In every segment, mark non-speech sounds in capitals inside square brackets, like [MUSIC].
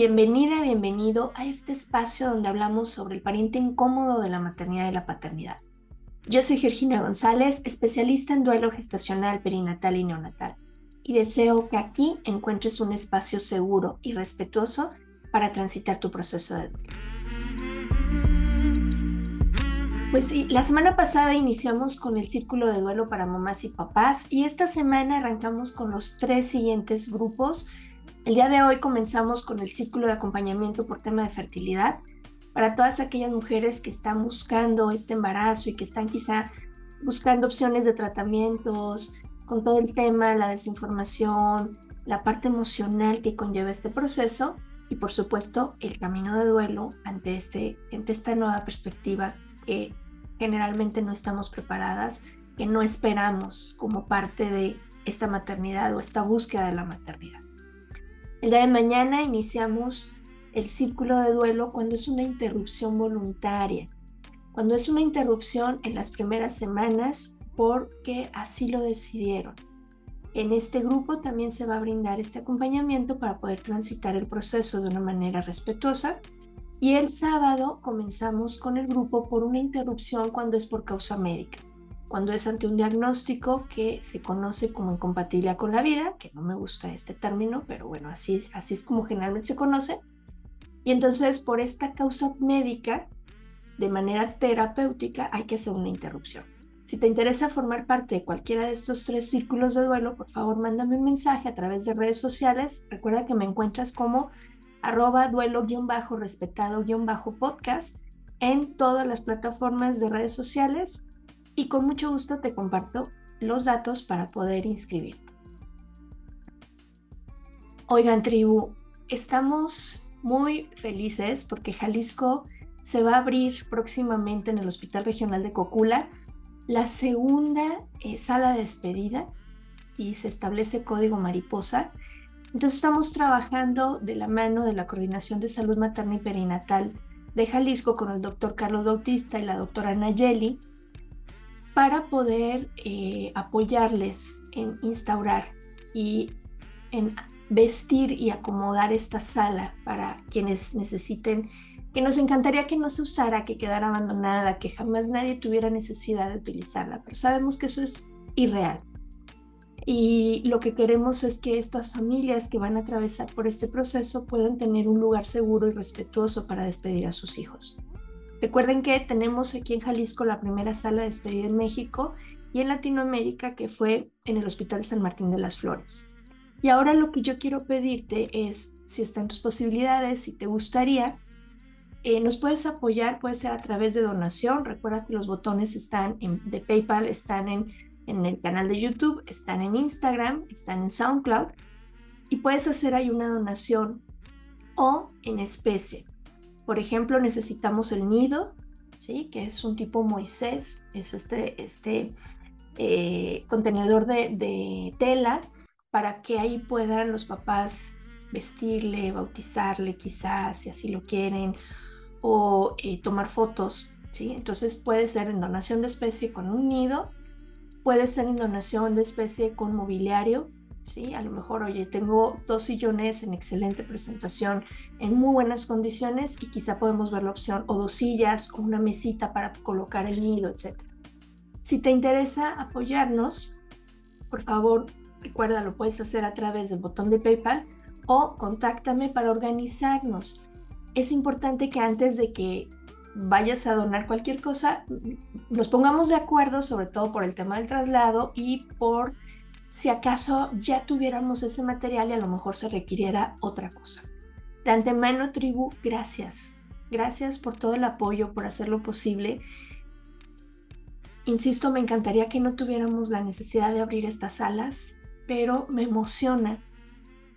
Bienvenida, bienvenido a este espacio donde hablamos sobre el pariente incómodo de la maternidad y la paternidad. Yo soy Georgina González, especialista en duelo gestacional, perinatal y neonatal, y deseo que aquí encuentres un espacio seguro y respetuoso para transitar tu proceso de duelo. Pues sí, la semana pasada iniciamos con el círculo de duelo para mamás y papás y esta semana arrancamos con los tres siguientes grupos el día de hoy comenzamos con el círculo de acompañamiento por tema de fertilidad para todas aquellas mujeres que están buscando este embarazo y que están quizá buscando opciones de tratamientos, con todo el tema, la desinformación, la parte emocional que conlleva este proceso y por supuesto el camino de duelo ante, este, ante esta nueva perspectiva que generalmente no estamos preparadas, que no esperamos como parte de esta maternidad o esta búsqueda de la maternidad. El día de mañana iniciamos el círculo de duelo cuando es una interrupción voluntaria, cuando es una interrupción en las primeras semanas porque así lo decidieron. En este grupo también se va a brindar este acompañamiento para poder transitar el proceso de una manera respetuosa. Y el sábado comenzamos con el grupo por una interrupción cuando es por causa médica cuando es ante un diagnóstico que se conoce como incompatibilidad con la vida, que no me gusta este término, pero bueno, así es, así es como generalmente se conoce. Y entonces por esta causa médica, de manera terapéutica, hay que hacer una interrupción. Si te interesa formar parte de cualquiera de estos tres círculos de duelo, por favor mándame un mensaje a través de redes sociales. Recuerda que me encuentras como arroba duelo-respetado-podcast en todas las plataformas de redes sociales y con mucho gusto te comparto los datos para poder inscribir. Oigan, tribu, estamos muy felices porque Jalisco se va a abrir próximamente en el Hospital Regional de Cocula la segunda eh, sala de despedida y se establece código mariposa. Entonces estamos trabajando de la mano de la Coordinación de Salud Materna y Perinatal de Jalisco con el doctor Carlos Bautista y la doctora Nayeli para poder eh, apoyarles en instaurar y en vestir y acomodar esta sala para quienes necesiten, que nos encantaría que no se usara, que quedara abandonada, que jamás nadie tuviera necesidad de utilizarla, pero sabemos que eso es irreal. Y lo que queremos es que estas familias que van a atravesar por este proceso puedan tener un lugar seguro y respetuoso para despedir a sus hijos. Recuerden que tenemos aquí en Jalisco la primera sala de despedida en México y en Latinoamérica que fue en el Hospital San Martín de las Flores. Y ahora lo que yo quiero pedirte es, si está en tus posibilidades, si te gustaría, eh, nos puedes apoyar, puede ser a través de donación. Recuerda que los botones están en, de PayPal, están en, en el canal de YouTube, están en Instagram, están en SoundCloud y puedes hacer ahí una donación o en especie. Por ejemplo, necesitamos el nido, ¿sí? que es un tipo Moisés, es este, este eh, contenedor de, tela para que ahí puedan los papás vestirle, bautizarle quizás, si así lo quieren, o eh, tomar fotos. ¿sí? Entonces puede ser en donación de especie con un nido, puede ser en donación de especie con mobiliario, ¿sí? A lo mejor, oye, tengo dos sillones en excelente presentación, en muy buenas condiciones y quizá podemos ver la opción o dos sillas o una mesita para colocar el nido, etc. Si te interesa apoyarnos, por favor, recuerda, lo puedes hacer a través del botón de PayPal o contáctame para organizarnos. Es importante que antes de que vayas a donar cualquier cosa, nos pongamos de acuerdo, sobre todo por el tema del traslado y por si acaso ya tuviéramos ese material y a lo mejor se requiriera otra cosa. De antemano, tribu, gracias. Gracias por todo el apoyo, por hacerlo posible. Insisto, me encantaría que no tuviéramos la necesidad de abrir estas salas, pero me emociona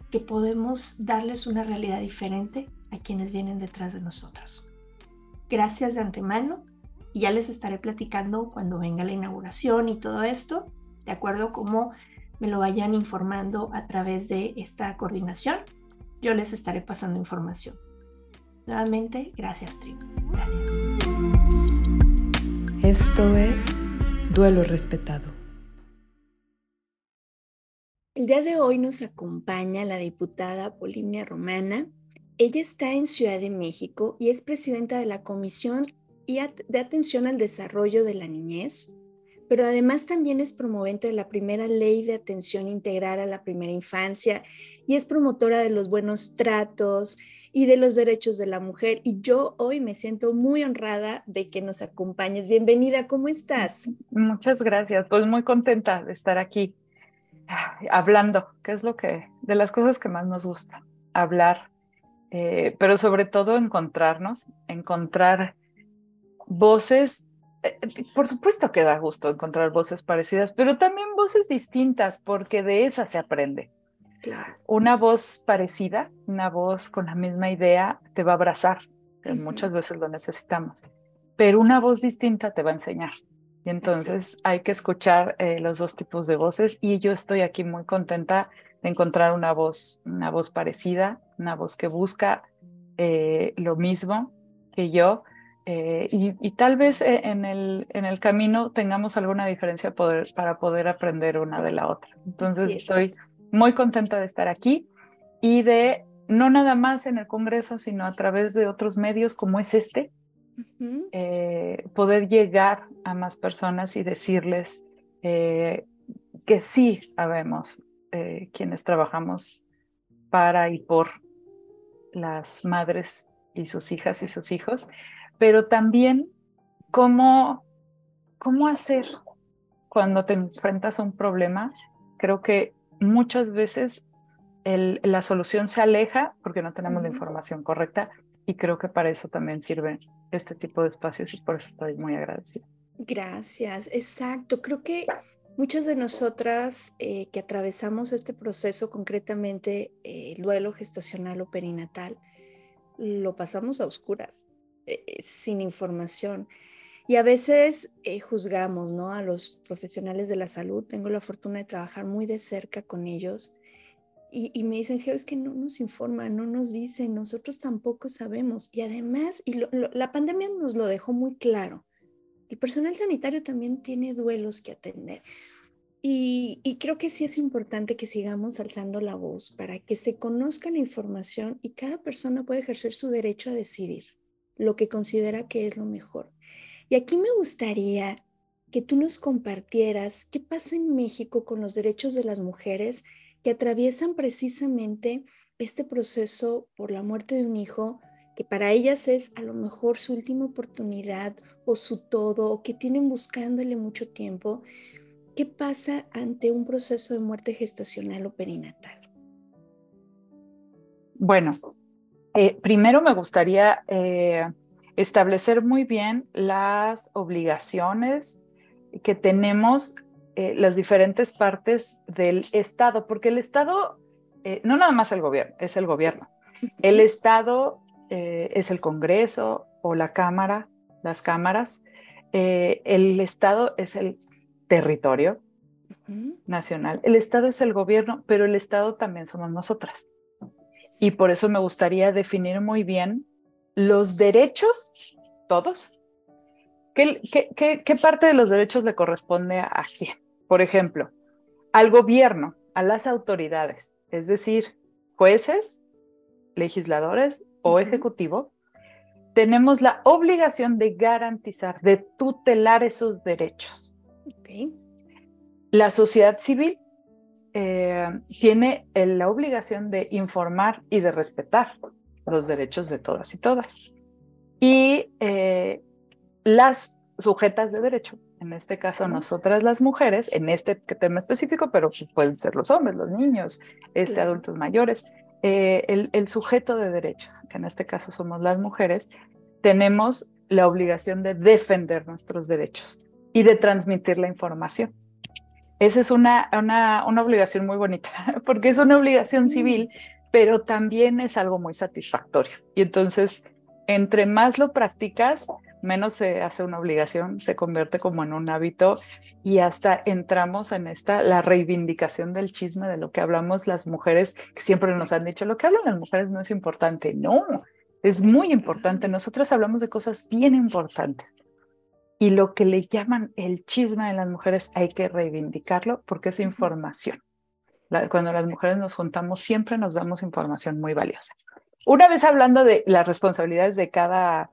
que podemos darles una realidad diferente a quienes vienen detrás de nosotros. Gracias de antemano y ya les estaré platicando cuando venga la inauguración y todo esto, de acuerdo como me lo vayan informando a través de esta coordinación. Yo les estaré pasando información. Nuevamente, gracias, Tribu. Gracias. Esto es Duelo Respetado. El día de hoy nos acompaña la diputada Polinia Romana. ella está en Ciudad de México y es presidenta de la Comisión de Atención al Desarrollo de la Niñez, pero además también es promovente de la primera ley de atención integral a la primera infancia y es promotora de los buenos tratos y de los derechos de la mujer. Y yo hoy me siento muy honrada de que nos acompañes. Bienvenida, ¿cómo estás? Muchas gracias, pues muy contenta de estar aquí hablando, que es lo que, de las cosas que más nos gusta, hablar, eh, pero sobre todo encontrarnos, encontrar voces por supuesto que da gusto encontrar voces parecidas, pero también voces distintas, porque de esas se aprende. Una voz parecida, una voz con la misma idea, te va a abrazar, que muchas veces lo necesitamos, pero una voz distinta te va a enseñar. Y entonces hay que escuchar eh, los dos tipos de voces y yo estoy aquí muy contenta de encontrar una voz, una voz parecida, una voz que busca eh, lo mismo que yo eh, y, tal vez eh, en el, en el camino tengamos alguna diferencia poder, para poder aprender una de la otra. Entonces estoy muy contenta de estar aquí y de no nada más en el Congreso, sino a través de otros medios como es este, eh, poder llegar a más personas y decirles que sí sabemos quienes trabajamos para y por las madres y sus hijas y sus hijos pero también cómo, cómo hacer cuando te enfrentas a un problema. Creo que muchas veces la solución se aleja porque no tenemos la información correcta y creo que para eso también sirve este tipo de espacios y por eso estoy muy agradecida. Gracias, exacto. Creo que muchas de nosotras eh, que atravesamos este proceso, concretamente eh, el duelo gestacional o perinatal, lo pasamos a oscuras. Eh, eh, sin información. Y a veces eh, juzgamos ¿no? a los profesionales de la salud. Tengo la fortuna de trabajar muy de cerca con ellos. Y, me dicen, Geo, es que no nos informan, no nos dicen, nosotros tampoco sabemos. Y además, y la pandemia nos lo dejó muy claro, el personal sanitario también tiene duelos que atender. Y, y, creo que sí es importante que sigamos alzando la voz para que se conozca la información y cada persona pueda ejercer su derecho a decidir lo que considera que es lo mejor. Y aquí me gustaría que tú nos compartieras qué pasa en México con los derechos de las mujeres que atraviesan precisamente este proceso por la muerte de un hijo, que para ellas es a lo mejor su última oportunidad o su todo, o que tienen buscándole mucho tiempo. ¿Qué pasa ante un proceso de muerte gestacional o perinatal? Bueno, eh, primero me gustaría eh, establecer muy bien las obligaciones que tenemos eh, las diferentes partes del Estado, porque el Estado, no nada más el gobierno, es el gobierno. El Estado es el Congreso o la Cámara, las cámaras. el Estado es el territorio nacional. El Estado es el gobierno, pero el Estado también somos nosotras. Y por eso me gustaría definir muy bien los derechos, todos. ¿Qué, qué, parte de los derechos le corresponde a, quién? Por ejemplo, al gobierno, a las autoridades, es decir, jueces, legisladores o ejecutivo, tenemos la obligación de garantizar, de tutelar esos derechos. La sociedad civil eh, tiene la obligación de informar y de respetar los derechos de todas y todas. Y eh, las sujetas de derecho, en este caso nosotras las mujeres, en este tema específico, pero pues pueden ser los hombres, los niños, este, adultos mayores, eh, el, el sujeto de derecho, que en este caso somos las mujeres, tenemos la obligación de defender nuestros derechos y de transmitir la información. Esa es una, una, una obligación muy bonita, [LAUGHS] porque es una obligación civil, pero también es algo muy satisfactorio. Y entonces, entre más lo practicas, menos se hace una obligación, se convierte como en un hábito y hasta entramos en esta, la reivindicación del chisme de lo que hablamos las mujeres, que siempre nos han dicho, lo que hablan las mujeres no es importante. No, es muy importante. Nosotras hablamos de cosas bien importantes y lo que le llaman el chisme de las mujeres hay que reivindicarlo porque es información. cuando las mujeres nos juntamos siempre nos damos información muy valiosa. una vez hablando de las responsabilidades de cada,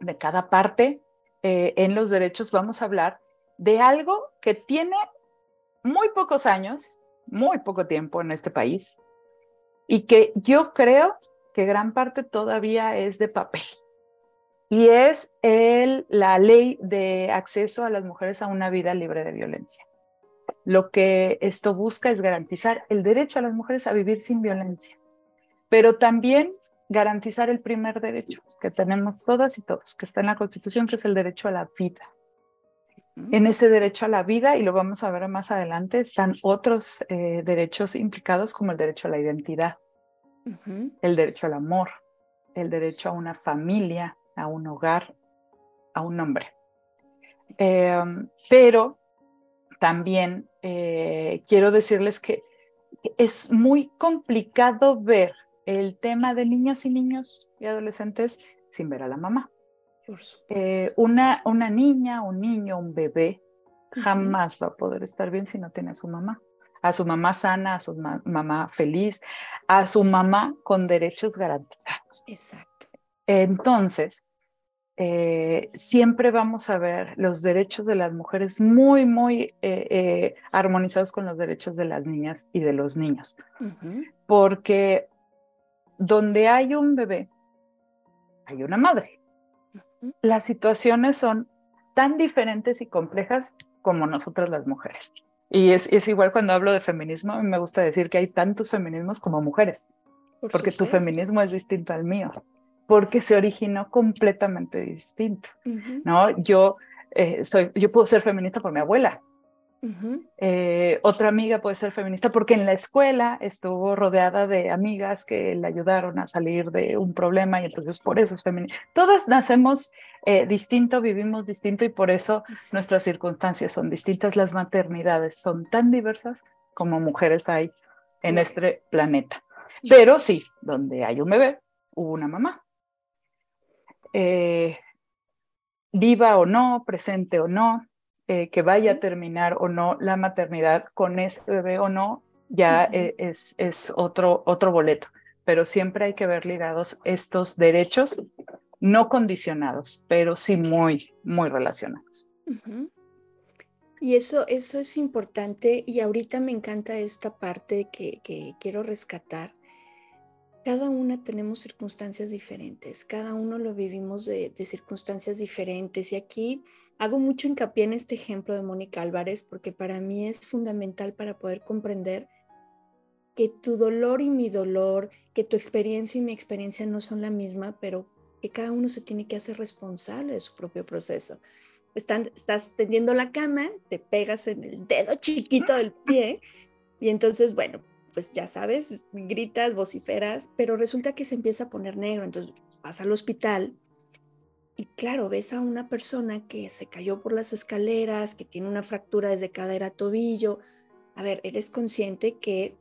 de cada parte eh, en los derechos, vamos a hablar de algo que tiene muy pocos años, muy poco tiempo en este país, y que yo creo que gran parte todavía es de papel. Y es el, la ley de acceso a las mujeres a una vida libre de violencia. Lo que esto busca es garantizar el derecho a las mujeres a vivir sin violencia, pero también garantizar el primer derecho que tenemos todas y todos, que está en la Constitución, que es el derecho a la vida. En ese derecho a la vida, y lo vamos a ver más adelante, están otros eh, derechos implicados como el derecho a la identidad, el derecho al amor, el derecho a una familia, a un hogar, a un hombre. Em, pero también eh, quiero decirles que es muy complicado ver el tema de niñas y niños y adolescentes sin ver a la mamá. Eh, una, una niña, un niño, un bebé jamás va a poder estar bien si no tiene a su mamá. A su mamá sana, a su mamá feliz, a su mamá con derechos garantizados. Exacto. Entonces, eh, siempre vamos a ver los derechos de las mujeres muy, muy eh, armonizados con los derechos de las niñas y de los niños. Porque donde hay un bebé, hay una madre. Las situaciones son tan diferentes y complejas como nosotras las mujeres. Y es, es igual cuando hablo de feminismo, a mí me gusta decir que hay tantos feminismos como mujeres, porque tu feminismo es distinto al mío, porque se originó completamente distinto, ¿no? Yo, eh, soy, yo puedo ser feminista por mi abuela, eh, otra amiga puede ser feminista porque en la escuela estuvo rodeada de amigas que le ayudaron a salir de un problema y entonces por eso es feminista. Todas nacemos eh, distinto, vivimos distinto y por eso nuestras circunstancias son distintas. Las maternidades son tan diversas como mujeres hay en este planeta. Pero sí, donde hay un bebé, hubo una mamá. Eh, viva o no, presente o no, eh, que vaya a terminar o no la maternidad con ese bebé o no, ya e, es, es otro, otro boleto. Pero siempre hay que ver ligados estos derechos no condicionados, pero sí muy, muy relacionados. Y eso, eso es importante y ahorita me encanta esta parte que, que quiero rescatar. Cada una tenemos circunstancias diferentes, cada uno lo vivimos de, circunstancias diferentes y aquí Hago mucho hincapié en este ejemplo de Mónica Álvarez porque para mí es fundamental para poder comprender que tu dolor y mi dolor, que tu experiencia y mi experiencia no son la misma, pero que cada uno se tiene que hacer responsable de su propio proceso. estás tendiendo la cama, te pegas en el dedo chiquito del pie y entonces, bueno, pues ya sabes, gritas, vociferas, pero resulta que se empieza a poner negro, entonces vas al hospital y claro, ves a una persona que se cayó por las escaleras, que tiene una fractura desde cadera a tobillo. A ver, eres consciente que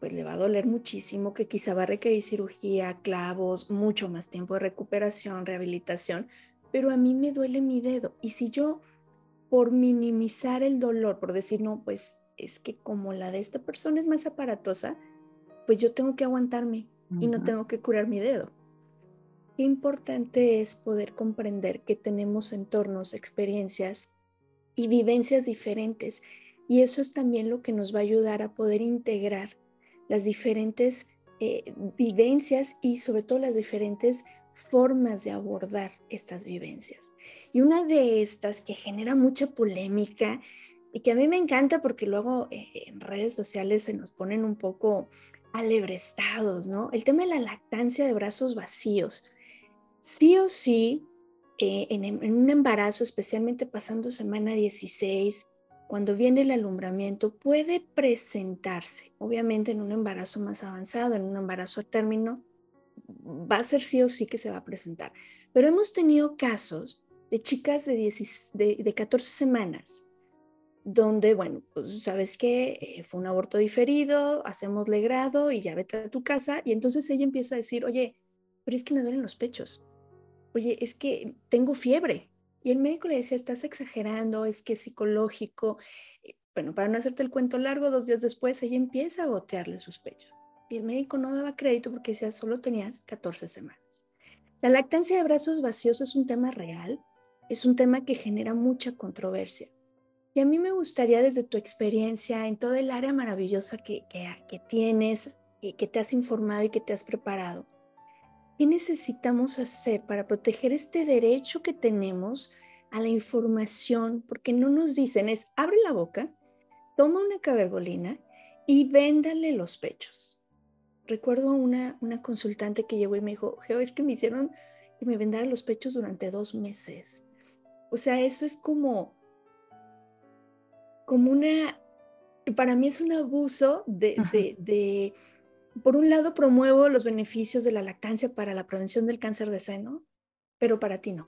pues le va a doler muchísimo, que quizá va a requerir cirugía, clavos, mucho más tiempo de recuperación, rehabilitación, pero a mí me duele mi dedo. Y si yo, por minimizar el dolor, por decir, no, pues es que como la de esta persona es más aparatosa, pues yo tengo que aguantarme y no tengo que curar mi dedo. Qué importante es poder comprender que tenemos entornos, experiencias y vivencias diferentes. Y eso es también lo que nos va a ayudar a poder integrar las diferentes eh, vivencias y sobre todo las diferentes formas de abordar estas vivencias. Y una de estas que genera mucha polémica y que a mí me encanta porque luego eh, en redes sociales se nos ponen un poco alebrestados, ¿no? El tema de la lactancia de brazos vacíos sí o sí, eh, en, un embarazo, especialmente pasando semana 16, cuando viene el alumbramiento, puede presentarse, obviamente en un embarazo más avanzado, en un embarazo a término, va a ser sí o sí que se va a presentar. Pero hemos tenido casos de chicas de, de, 14 semanas, donde, bueno, pues sabes que eh, fue un aborto diferido, hacemos legrado y ya vete a tu casa, y entonces ella empieza a decir, oye, pero es que me duelen los pechos oye, es que tengo fiebre. Y el médico le decía, estás exagerando, es que es psicológico. Bueno, para no hacerte el cuento largo, dos días después ella empieza a gotearle sus pechos. Y el médico no daba crédito porque decía, solo tenías 14 semanas. La lactancia de brazos vacíos es un tema real, es un tema que genera mucha controversia. Y a mí me gustaría desde tu experiencia en todo el área maravillosa que, que, que tienes, que te has informado y que te has preparado, ¿qué necesitamos hacer para proteger este derecho que tenemos a la información? Porque no nos dicen es, abre la boca, toma una cabergolina y véndale los pechos. Recuerdo una, una consultante que llegó y me dijo, Geo, es que me hicieron que me vendara los pechos durante dos meses. O sea, eso es como, como una, para mí es un abuso de, de, de, por un lado promuevo los beneficios de la lactancia para la prevención del cáncer de seno, pero para ti no.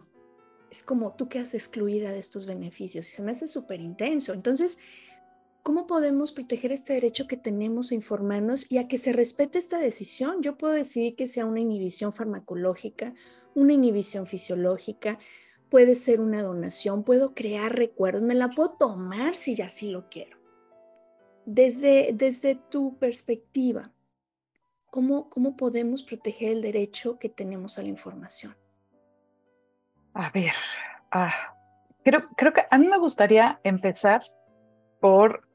Es como tú quedas excluida de estos beneficios y se me hace súper intenso. Entonces, ¿cómo podemos proteger este derecho que tenemos a informarnos y a que se respete esta decisión? Yo puedo decidir que sea una inhibición farmacológica, una inhibición fisiológica, puede ser una donación, puedo crear recuerdos, me la puedo tomar si ya sí lo quiero. Desde, desde tu perspectiva, ¿cómo, ¿cómo podemos proteger el derecho que tenemos a la información? A ver, ah, creo, creo que a mí me gustaría empezar por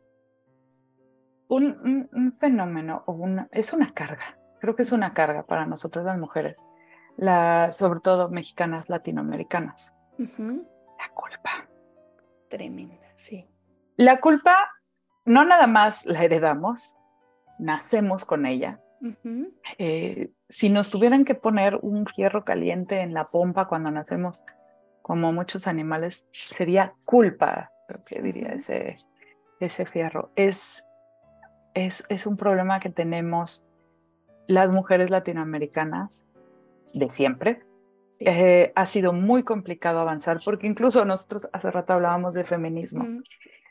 un, fenómeno, o una, es una carga, creo que es una carga para nosotros las mujeres, sobre todo mexicanas, latinoamericanas. La culpa. Tremenda, sí. La culpa no nada más la heredamos, nacemos con ella. eh, si nos tuvieran que poner un fierro caliente en la pompa cuando nacemos, como muchos animales, sería culpa, lo que diría ese, ese fierro. Es, es, es un problema que tenemos las mujeres latinoamericanas de siempre, eh, ha sido muy complicado avanzar, porque incluso nosotros hace rato hablábamos de feminismo,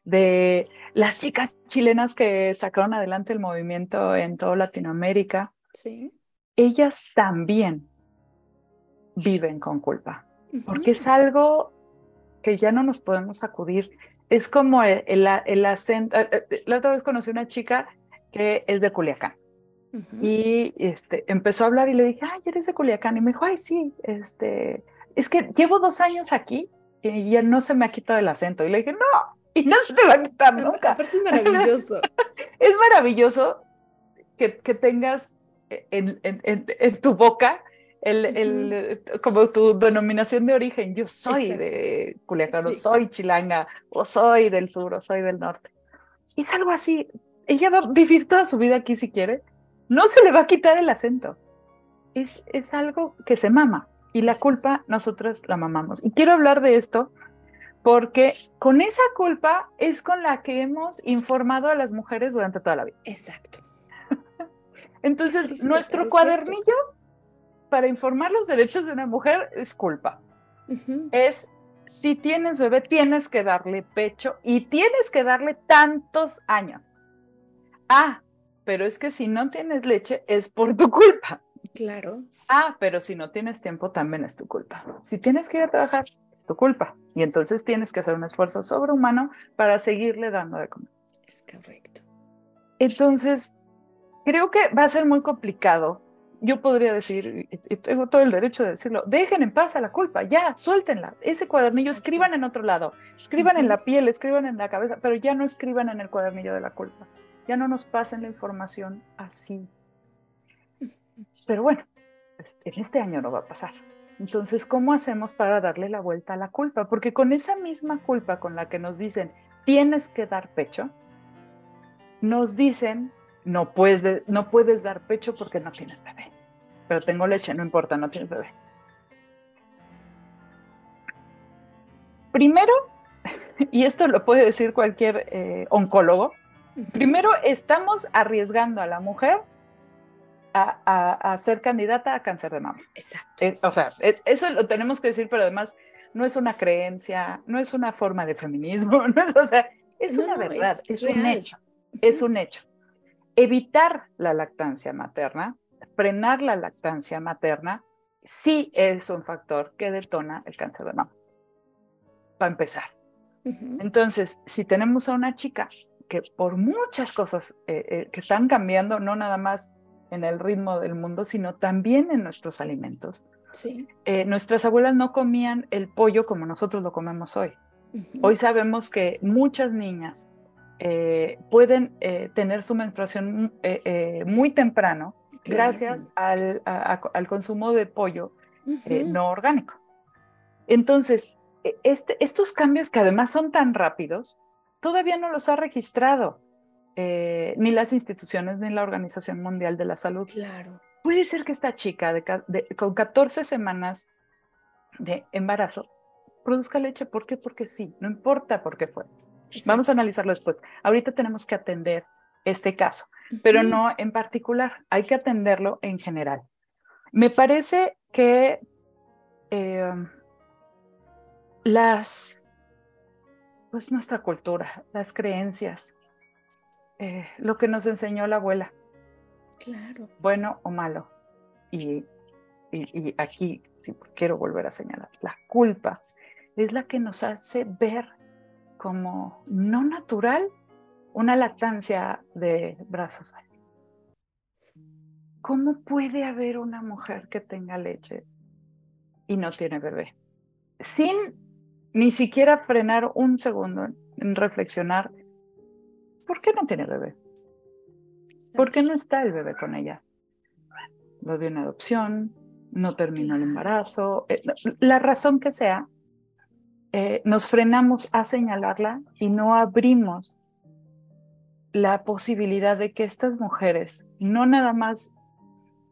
de las chicas chilenas que sacaron adelante el movimiento en toda Latinoamérica. Sí. Ellas también viven con culpa, porque es algo que ya no nos podemos acudir. Es como el, el, el acento. Eh, eh, la otra vez conocí una chica que es de Culiacán y este, empezó a hablar y le dije, ay, eres de Culiacán. Y me dijo, ay, sí, este, es que llevo dos años aquí y ya no se me ha quitado el acento. Y le dije, no, y no se te va a quitar nunca. Aparte es [LAUGHS] maravilloso. es maravilloso que, que tengas en, en, en, tu boca el, el, como tu denominación de origen. Yo soy de Culiacán, o soy chilanga, o soy del sur, o soy del norte. Y es algo así. Ella va a vivir toda su vida aquí si quiere no se le va a quitar el acento. Es, es algo que se mama y la culpa nosotros la mamamos. Y quiero hablar de esto porque con esa culpa es con la que hemos informado a las mujeres durante toda la vida. Exacto. [LAUGHS] Entonces, nuestro cuadernillo para informar los derechos de una mujer es culpa. Es si tienes bebé, tienes que darle pecho y tienes que darle tantos años. Ah, pero es que si no tienes leche es por tu culpa. Claro. Ah, pero si no tienes tiempo también es tu culpa. Si tienes que ir a trabajar, es tu culpa. Y entonces tienes que hacer un esfuerzo sobrehumano para seguirle dando de comer. Es correcto. Entonces, creo que va a ser muy complicado. Yo podría decir, y tengo todo el derecho de decirlo, dejen en paz a la culpa, ya, suéltenla. Ese cuadernillo, escriban en otro lado, escriban en la piel, escriban en la cabeza, pero ya no escriban en el cuadernillo de la culpa ya no nos pasen la información así. Pero bueno, en este año no va a pasar. Entonces, ¿cómo hacemos para darle la vuelta a la culpa? Porque con esa misma culpa con la que nos dicen, tienes que dar pecho, nos dicen, no puedes, no puedes dar pecho porque no tienes bebé. Pero tengo leche, no importa, no tienes bebé. Primero, [LAUGHS] y esto lo puede decir cualquier eh, oncólogo, Primero, estamos arriesgando a la mujer a, ser candidata a cáncer de mama. Exacto. Eh, o sea, eh, eso lo tenemos que decir, pero además no es una creencia, no es una forma de feminismo, [LAUGHS] no es, o sea, es una verdad, es, un hecho, es un hecho. Evitar la lactancia materna, frenar la lactancia materna, sí es un factor que detona el cáncer de mama. Para empezar. Entonces, si tenemos a una chica por muchas cosas eh, eh, que están cambiando, no nada más en el ritmo del mundo, sino también en nuestros alimentos. Sí. Eh, nuestras abuelas no comían el pollo como nosotros lo comemos hoy. Hoy sabemos que muchas niñas pueden tener su menstruación muy temprano gracias al, al, consumo de pollo no orgánico. Entonces, e, este, estos cambios que además son tan rápidos, todavía no los ha registrado eh, ni las instituciones ni la Organización Mundial de la Salud. Claro. Puede ser que esta chica de, con 14 semanas de embarazo produzca leche. ¿Por qué? Porque sí, no importa por qué fue. Vamos a analizarlo después. Ahorita tenemos que atender este caso, pero no en particular, hay que atenderlo en general. Me parece que eh, las, pues nuestra cultura, las creencias, eh, lo que nos enseñó la abuela. Claro. Bueno o malo. Y, y, aquí sí, quiero volver a señalar, la culpa es la que nos hace ver como no natural una lactancia de brazos. ¿Cómo puede haber una mujer que tenga leche y no tiene bebé? Sin ni siquiera frenar un segundo en reflexionar, ¿por qué no tiene bebé? ¿Por qué no está el bebé con ella? Lo dio una adopción, no terminó el embarazo, eh, la razón que sea, eh, nos frenamos a señalarla y no abrimos la posibilidad de que estas mujeres no nada más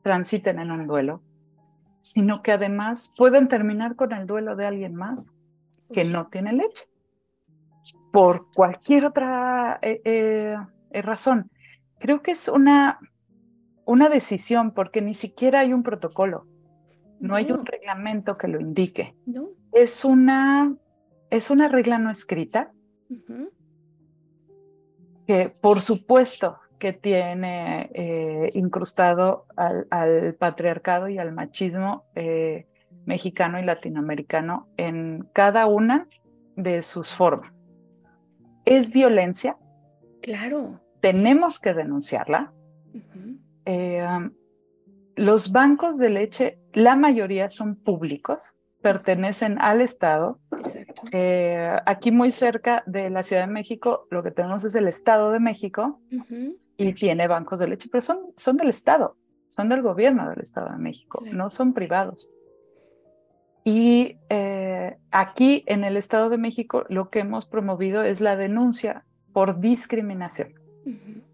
transiten en un duelo, sino que además pueden terminar con el duelo de alguien más que no tiene leche. Por cualquier otra eh, eh, eh, razón. Creo que es una, una decisión porque ni siquiera hay un protocolo. No, hay un reglamento que lo indique. No. Es, una, es una regla no escrita que por supuesto que tiene incrustado al, al, patriarcado y al machismo mexicano y latinoamericano en cada una de sus formas. Es violencia. Claro. Tenemos que denunciarla. Eh, um, los bancos de leche, la mayoría son públicos, pertenecen al Estado. Eh, aquí muy cerca de la Ciudad de México, lo que tenemos es el Estado de México y tiene bancos de leche, pero son, son del Estado, son del gobierno del Estado de México, no son privados. Y eh, aquí en el Estado de México lo que hemos promovido es la denuncia por discriminación.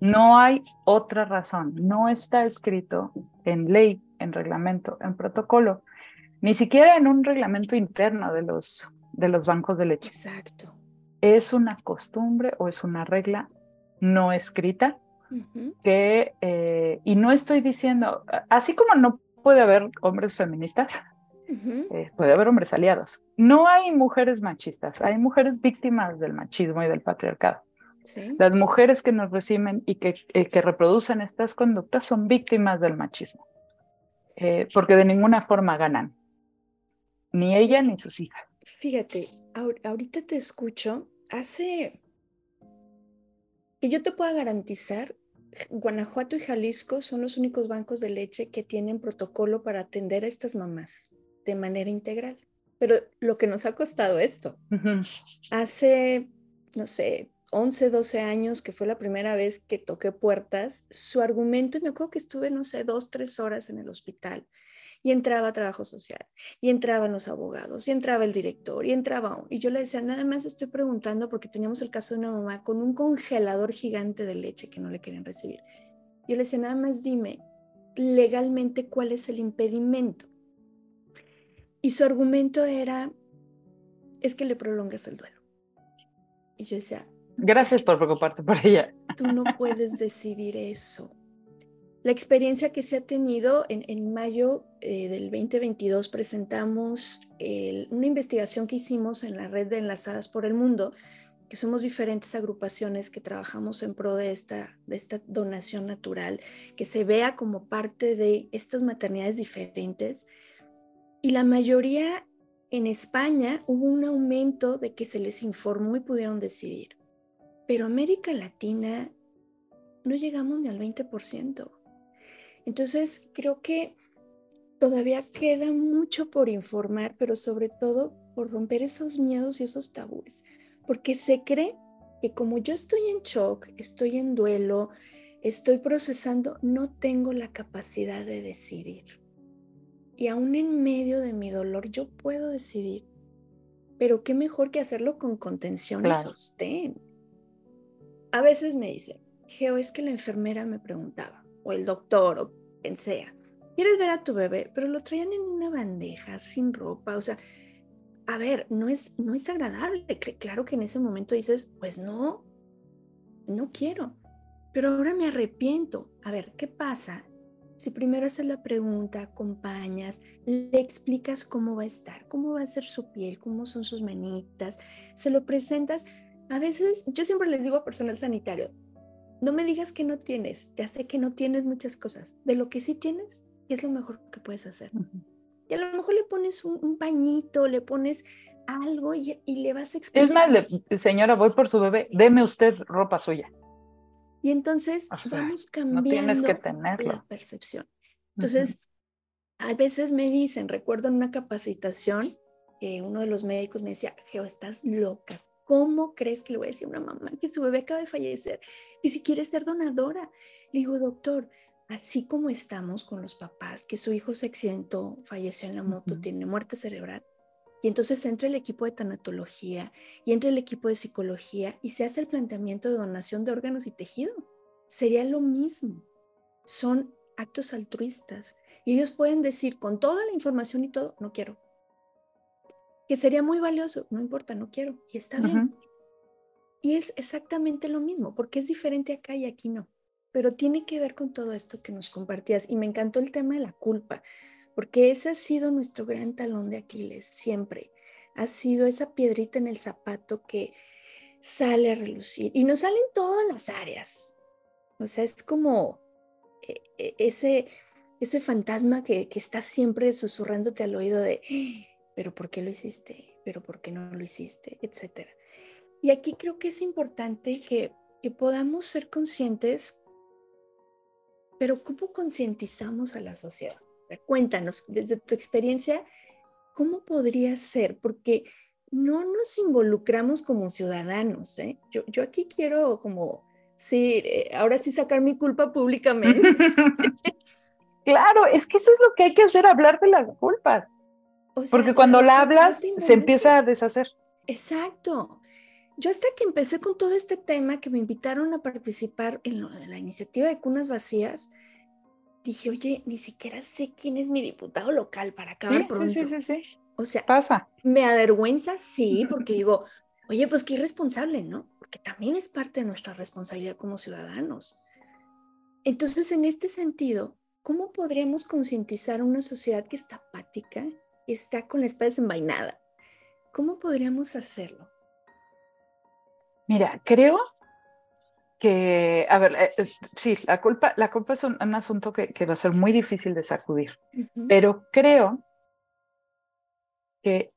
No hay otra razón, no está escrito en ley, en reglamento, en protocolo, ni siquiera en un reglamento interno de los, de los bancos de leche. Exacto. Es una costumbre o es una regla no escrita que, eh, y no estoy diciendo, así como no puede haber hombres feministas, eh, puede haber hombres aliados. No hay mujeres machistas, hay mujeres víctimas del machismo y del patriarcado. Las mujeres que nos reciben y que, eh, que, reproducen estas conductas son víctimas del machismo, eh, porque de ninguna forma ganan, ni ella ni sus hijas. Fíjate, ahorita te escucho, hace que yo te pueda garantizar Guanajuato y Jalisco son los únicos bancos de leche que tienen protocolo para atender a estas mamás de manera integral. Pero lo que nos ha costado esto, hace, no sé, 11, 12 años, que fue la primera vez que toqué puertas, su argumento, y me acuerdo que estuve, no sé, dos, tres horas en el hospital, y entraba trabajo social, y entraban los abogados, y entraba el director, y entraba, y yo le decía, nada más estoy preguntando porque teníamos el caso de una mamá con un congelador gigante de leche que no le querían recibir. Yo le decía, nada más dime legalmente cuál es el impedimento. Y su argumento era, es que le prolongas el duelo. Y yo decía, gracias por preocuparte por ella. Tú no puedes decidir eso. La experiencia que se ha tenido en, mayo eh, del 2022 presentamos una investigación que hicimos en la red de Enlazadas por el Mundo, que somos diferentes agrupaciones que trabajamos en pro de esta, de esta donación natural, que se vea como parte de estas maternidades diferentes y la mayoría en España hubo un aumento de que se les informó y pudieron decidir. Pero América Latina no llegamos ni al 20%. Entonces, creo que todavía queda mucho por informar, pero sobre todo por romper esos miedos y esos tabúes, porque se cree que como yo estoy en shock, estoy en duelo, estoy procesando, no tengo la capacidad de decidir. Y aún en medio de mi dolor yo puedo decidir, pero qué mejor que hacerlo con contención y sostén. A veces me dicen, Geo, es que la enfermera me preguntaba, o el doctor, o quien sea, ¿quieres ver a tu bebé? Pero lo traían en una bandeja, sin ropa, o sea, a ver, no es, no es agradable. Claro que en ese momento dices, pues no, no quiero, pero ahora me arrepiento. A ver, ¿qué pasa? Si primero haces la pregunta, acompañas, le explicas cómo va a estar, cómo va a ser su piel, cómo son sus manitas, se lo presentas. A veces, yo siempre les digo a personal sanitario, no me digas que no tienes, ya sé que no tienes muchas cosas, de lo que sí tienes, es lo mejor que puedes hacer. Y a lo mejor le pones un, pañito, le pones algo y, le vas a explicar. Es más, señora, voy por su bebé, deme usted ropa suya. Y entonces vamos cambiando la percepción. Entonces, a veces me dicen, recuerdo en una capacitación, que uno de los médicos me decía, Geo, estás loca. ¿Cómo crees que le voy a decir a una mamá que su bebé acaba de fallecer y si quiere ser donadora? Le digo, doctor, así como estamos con los papás, que su hijo se accidentó, falleció en la moto, tiene muerte cerebral, y entonces entra el equipo de tanatología y entra el equipo de psicología y se hace el planteamiento de donación de órganos y tejido. Sería lo mismo. Son actos altruistas y ellos pueden decir con toda la información y todo, no quiero. Que sería muy valioso, no importa, no quiero. Y está bien. Y es exactamente lo mismo, porque es diferente acá y aquí no pero tiene que ver con todo esto que nos compartías y me encantó el tema de la culpa, porque ese ha sido nuestro gran talón de Aquiles siempre. Ha sido esa piedrita en el zapato que sale a relucir y nos salen todas las áreas. O sea, es como eh, eh, ese, ese fantasma que, que está siempre susurrándote al oído de, pero ¿por qué lo hiciste? ¿Pero por qué no lo hiciste? Etcétera. Y aquí creo que es importante que, que podamos ser conscientes pero ¿cómo concientizamos a la sociedad? Cuéntanos, desde tu experiencia, ¿cómo podría ser? Porque no nos involucramos como ciudadanos. ¿eh? Yo, yo aquí quiero como, sí, eh, ahora sí sacar mi culpa públicamente. [LAUGHS] claro, es que eso es lo que hay que hacer, hablar de la culpa. Porque cuando la hablas, se empieza a deshacer. Exacto. Yo hasta que empecé con todo este tema, que me invitaron a participar en la iniciativa de cunas vacías, dije, oye, ni siquiera sé quién es mi diputado local para acabar pronto. Sí, sí, sí, O sea, pasa. Me avergüenza, sí, porque digo, oye, pues qué irresponsable, ¿no? Porque también es parte de nuestra responsabilidad como ciudadanos. Entonces, en este sentido, ¿cómo podríamos concientizar a una sociedad que está apática, y está con la espalda desenvainada? ¿Cómo podríamos hacerlo? Mira, creo que, a ver, eh, sí, la culpa, la culpa es un, asunto que, va a ser muy difícil de sacudir, pero creo que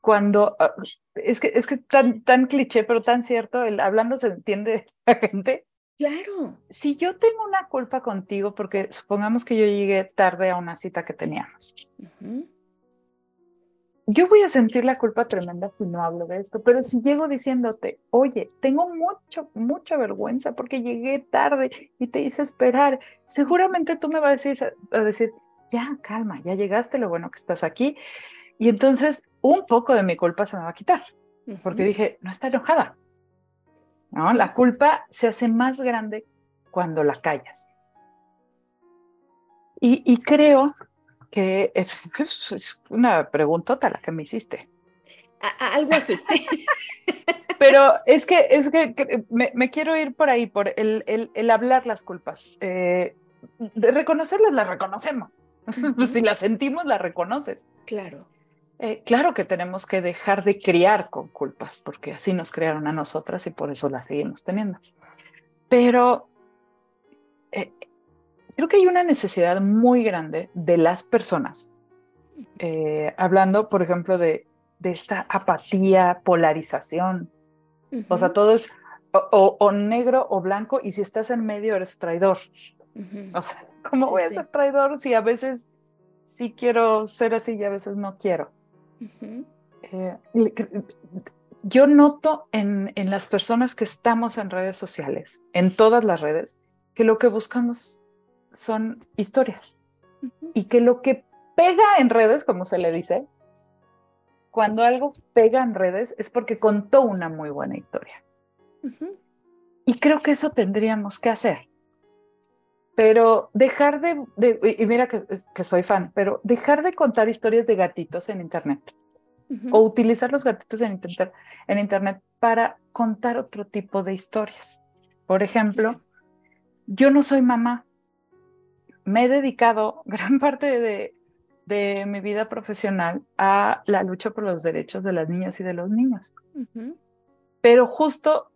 cuando, ah, es que es que tan, tan cliché, pero tan cierto, el hablando se entiende [LAUGHS] la gente. Claro. Si yo tengo una culpa contigo, porque supongamos que yo llegué tarde a una cita que teníamos, yo voy a sentir la culpa tremenda si no hablo de esto, pero si llego diciéndote, oye, tengo mucho, mucha vergüenza porque llegué tarde y te hice esperar, seguramente tú me vas a decir, a decir, ya, calma, ya llegaste, lo bueno que estás aquí. Y entonces un poco de mi culpa se me va a quitar, porque dije, no está enojada. ¿No? La culpa se hace más grande cuando la callas. Y, y creo que [LAUGHS] es, una preguntota la que me hiciste. algo así. [LAUGHS] Pero es que, es que, me, quiero ir por ahí, por el, el, hablar las culpas. Eh, de reconocerlas, las reconocemos. [LAUGHS] si las sentimos, las reconoces. Claro. Eh, claro que tenemos que dejar de criar con culpas, porque así nos crearon a nosotras y por eso las seguimos teniendo. Pero eh, creo que hay una necesidad muy grande de las personas, eh, hablando, por ejemplo, de, de, esta apatía, polarización. O sea, todo es o, negro o blanco y si estás en medio eres traidor. O sea, ¿Cómo voy a ser traidor si a veces sí quiero ser así y a veces no quiero? Eh, yo noto en, en las personas que estamos en redes sociales, en todas las redes, que lo que buscamos son historias y que lo que pega en redes, como se le dice, cuando algo pega en redes es porque contó una muy buena historia. Y creo que eso tendríamos que hacer. Pero dejar de, y mira que, que, soy fan, pero dejar de contar historias de gatitos en Internet o utilizar los gatitos en internet para contar otro tipo de historias. Por ejemplo, yo no soy mamá. Me he dedicado [LAUGHS] gran parte de, de mi vida profesional a la lucha por los derechos de las niñas y de los niños. Pero justo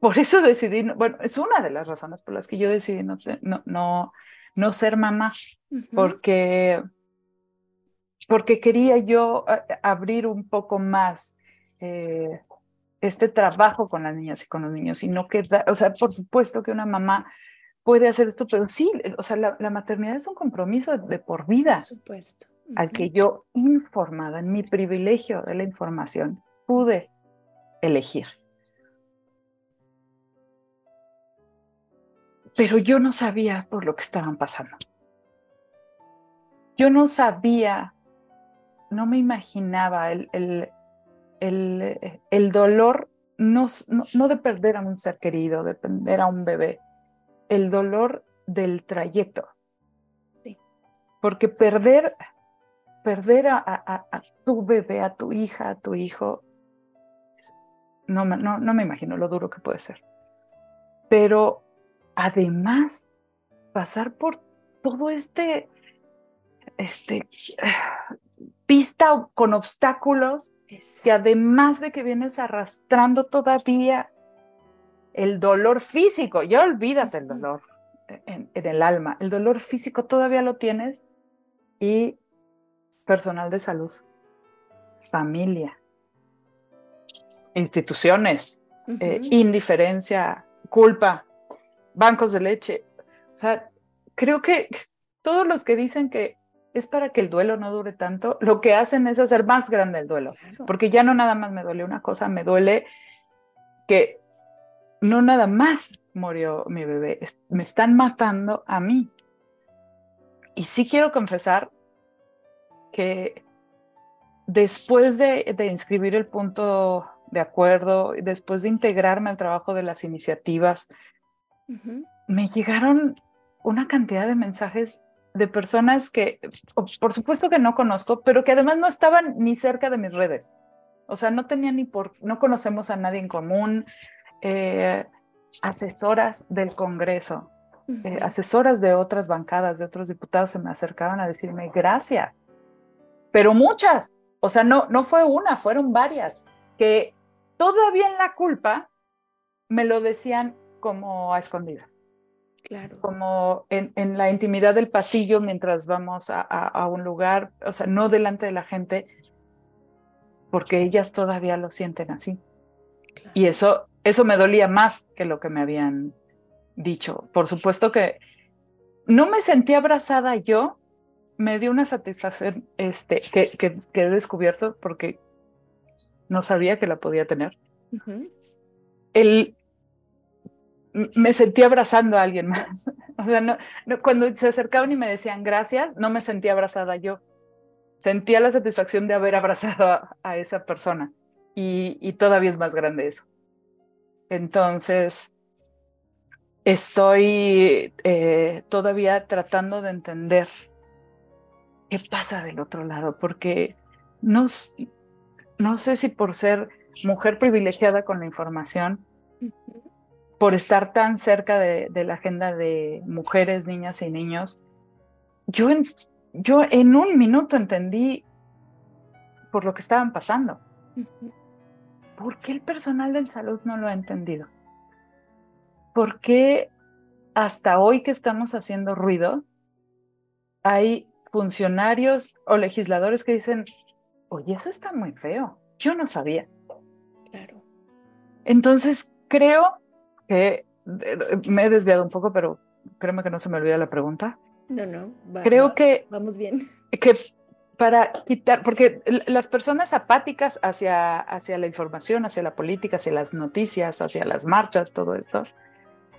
por eso decidí, bueno, es una de las razones por las que yo decidí no, no, no, ser mamá, porque porque quería yo abrir un poco más eh, este trabajo con las niñas y con los niños, y no que, o sea, por supuesto que una mamá puede hacer esto, pero sí, o sea, la, maternidad es un compromiso de, por vida. Por supuesto. Al que yo, informada en mi privilegio de la información, pude elegir. Pero yo no sabía por lo que estaban pasando. Yo no sabía no me imaginaba el, el, el, dolor, no, no, de perder a un ser querido, de perder a un bebé, el dolor del trayecto. Sí. Porque perder, perder a, a, tu bebé, a tu hija, a tu hijo, no, no, no me imagino lo duro que puede ser. Pero además, pasar por todo este, este pista con obstáculos que además de que vienes arrastrando todavía el dolor físico, ya olvídate el dolor en, el alma, el dolor físico todavía lo tienes y personal de salud, familia, instituciones, eh, indiferencia, culpa, bancos de leche. O sea, creo que todos los que dicen que es para que el duelo no dure tanto, lo que hacen es hacer más grande el duelo, porque ya no nada más me duele una cosa, me duele que no nada más murió mi bebé, me están matando a mí. Y sí quiero confesar que después de, inscribir el punto de acuerdo, después de integrarme al trabajo de las iniciativas, me llegaron una cantidad de mensajes de personas que, por supuesto que no conozco, pero que además no estaban ni cerca de mis redes. O sea, no tenían ni por, no conocemos a nadie en común. Eh, asesoras del Congreso, eh, asesoras de otras bancadas, de otros diputados se me acercaban a decirme gracias, pero muchas, o sea, no, no fue una, fueron varias, que todavía en la culpa me lo decían como a escondidas. Claro. Como en, en, la intimidad del pasillo mientras vamos a, a, un lugar, o sea, no delante de la gente, porque ellas todavía lo sienten así. Y eso, eso me dolía más que lo que me habían dicho. Por supuesto que no me sentí abrazada yo, me dio una satisfacción este, que, que, que he descubierto porque no sabía que la podía tener. El me sentí abrazando a alguien más. [LAUGHS] O sea, no, cuando se acercaban y me decían gracias, no me sentía abrazada yo. Sentía la satisfacción de haber abrazado a, esa persona. Y, todavía es más grande eso. Entonces, estoy eh, todavía tratando de entender qué pasa del otro lado, porque no, no sé si por ser mujer privilegiada con la información, por estar tan cerca de, la agenda de mujeres, niñas y niños, yo en, yo en un minuto entendí por lo que estaban pasando. ¿Por qué el personal de salud no lo ha entendido? ¿Por qué hasta hoy que estamos haciendo ruido, hay funcionarios o legisladores que dicen, oye, eso está muy feo, yo no sabía. Claro. Entonces, creo que me he desviado un poco, pero créeme que no se me olvida la pregunta. No, no. Creo que. Vamos bien. Que para quitar, porque las personas apáticas hacia, hacia la información, hacia la política, hacia las noticias, hacia las marchas, todo esto,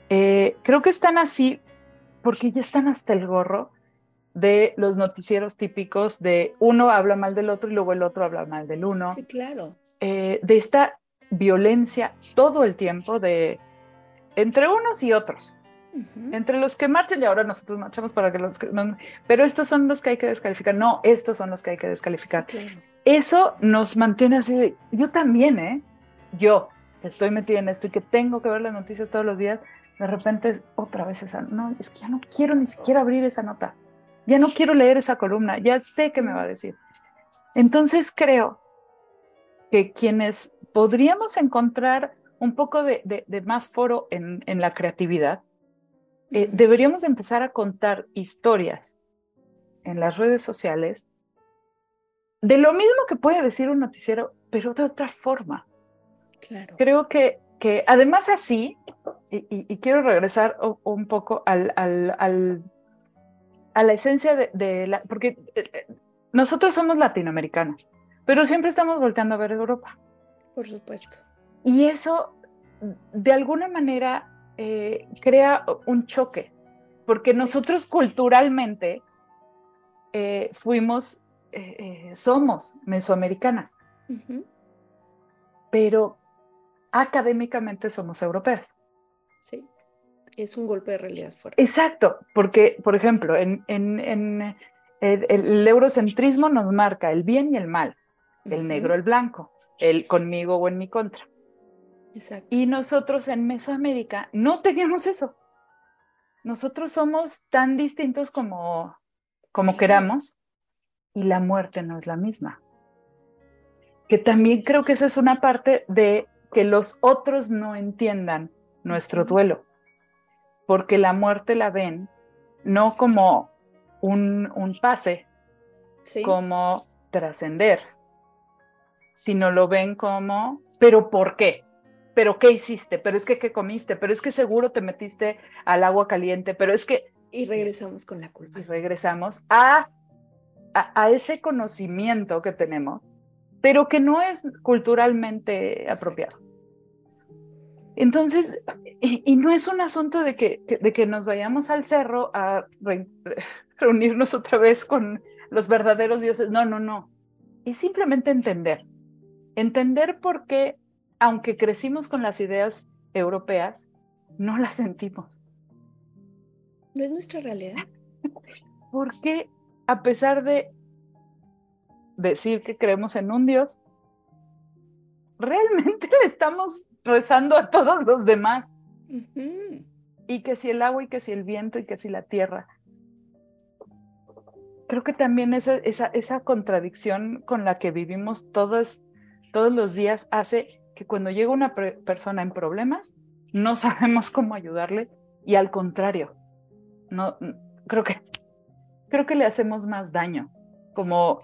eh, creo que están así porque ya están hasta el gorro de los noticieros típicos de uno habla mal del otro y luego el otro habla mal del uno. Sí, claro. Eh, de esta violencia todo el tiempo de entre unos y otros. Entre los que marchan y ahora nosotros marchamos para que los pero estos son los que hay que descalificar. No, estos son los que hay que descalificar. Eso nos mantiene así. yo también, ¿eh? Yo, que estoy metida en esto y que tengo que ver las noticias todos los días, de repente otra vez esa, no, es que ya no quiero ni siquiera abrir esa nota. Ya no quiero leer esa columna, ya sé qué me va a decir. Entonces creo que quienes podríamos encontrar un poco de, más foro en, la creatividad, eh, deberíamos empezar a contar historias en las redes sociales de lo mismo que puede decir un noticiero, pero de otra forma. Claro. Creo que, que además así, y, quiero regresar un poco al, al, a la esencia de, la, porque eh, eh, nosotros somos latinoamericanas, pero siempre estamos volteando a ver Europa. Por supuesto. Y eso, de alguna manera, eh, crea un choque, porque nosotros culturalmente fuimos, somos mesoamericanas, pero académicamente somos europeas. Sí. Es un golpe de realidad fuerte. Exacto, porque, por ejemplo, en, el, eurocentrismo nos marca el bien y el mal, el negro, el blanco, el conmigo o en mi contra. Exacto. Y nosotros en Mesoamérica no teníamos eso. Nosotros somos tan distintos como, como queramos y la muerte no es la misma. Que también creo que esa es una parte de que los otros no entiendan nuestro duelo porque la muerte la ven no como un, pase, como trascender, sino lo ven como, pero ¿por qué? ¿Pero qué hiciste? ¿Pero es que qué comiste? ¿Pero es que seguro te metiste al agua caliente? ¿Pero es que... Y regresamos con la culpa. Y regresamos a, a, ese conocimiento que tenemos, pero que no es culturalmente apropiado. Entonces, y, no es un asunto de que, de que nos vayamos al cerro a [LAUGHS] reunirnos otra vez con los verdaderos dioses. No, no, no. Es simplemente entender. Entender por qué, aunque crecimos con las ideas europeas, no las sentimos. No es nuestra realidad. [LAUGHS] Porque a pesar de decir que creemos en un Dios, realmente [LAUGHS] le estamos rezando a todos los demás. Y que si el agua y que si el viento y que si la tierra. Creo que también esa, esa, esa contradicción con la que vivimos todos, todos los días hace que cuando llega una persona en problemas, no sabemos cómo ayudarle y al contrario, no, creo que, creo que le hacemos más daño, como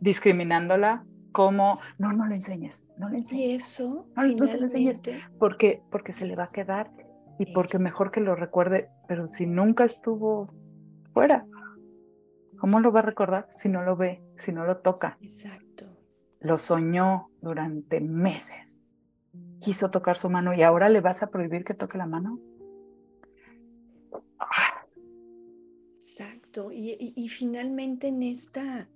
discriminándola, como, no, no le enseñes, no le enseñes. eso, no, no se lo enseñes, porque, porque se le va a quedar y porque mejor que lo recuerde, pero si nunca estuvo fuera, ¿cómo lo va a recordar si no lo ve, si no lo toca? Exacto. Lo soñó durante meses, quiso tocar su mano y ahora le vas a prohibir que toque la mano. Exacto, y finalmente en esta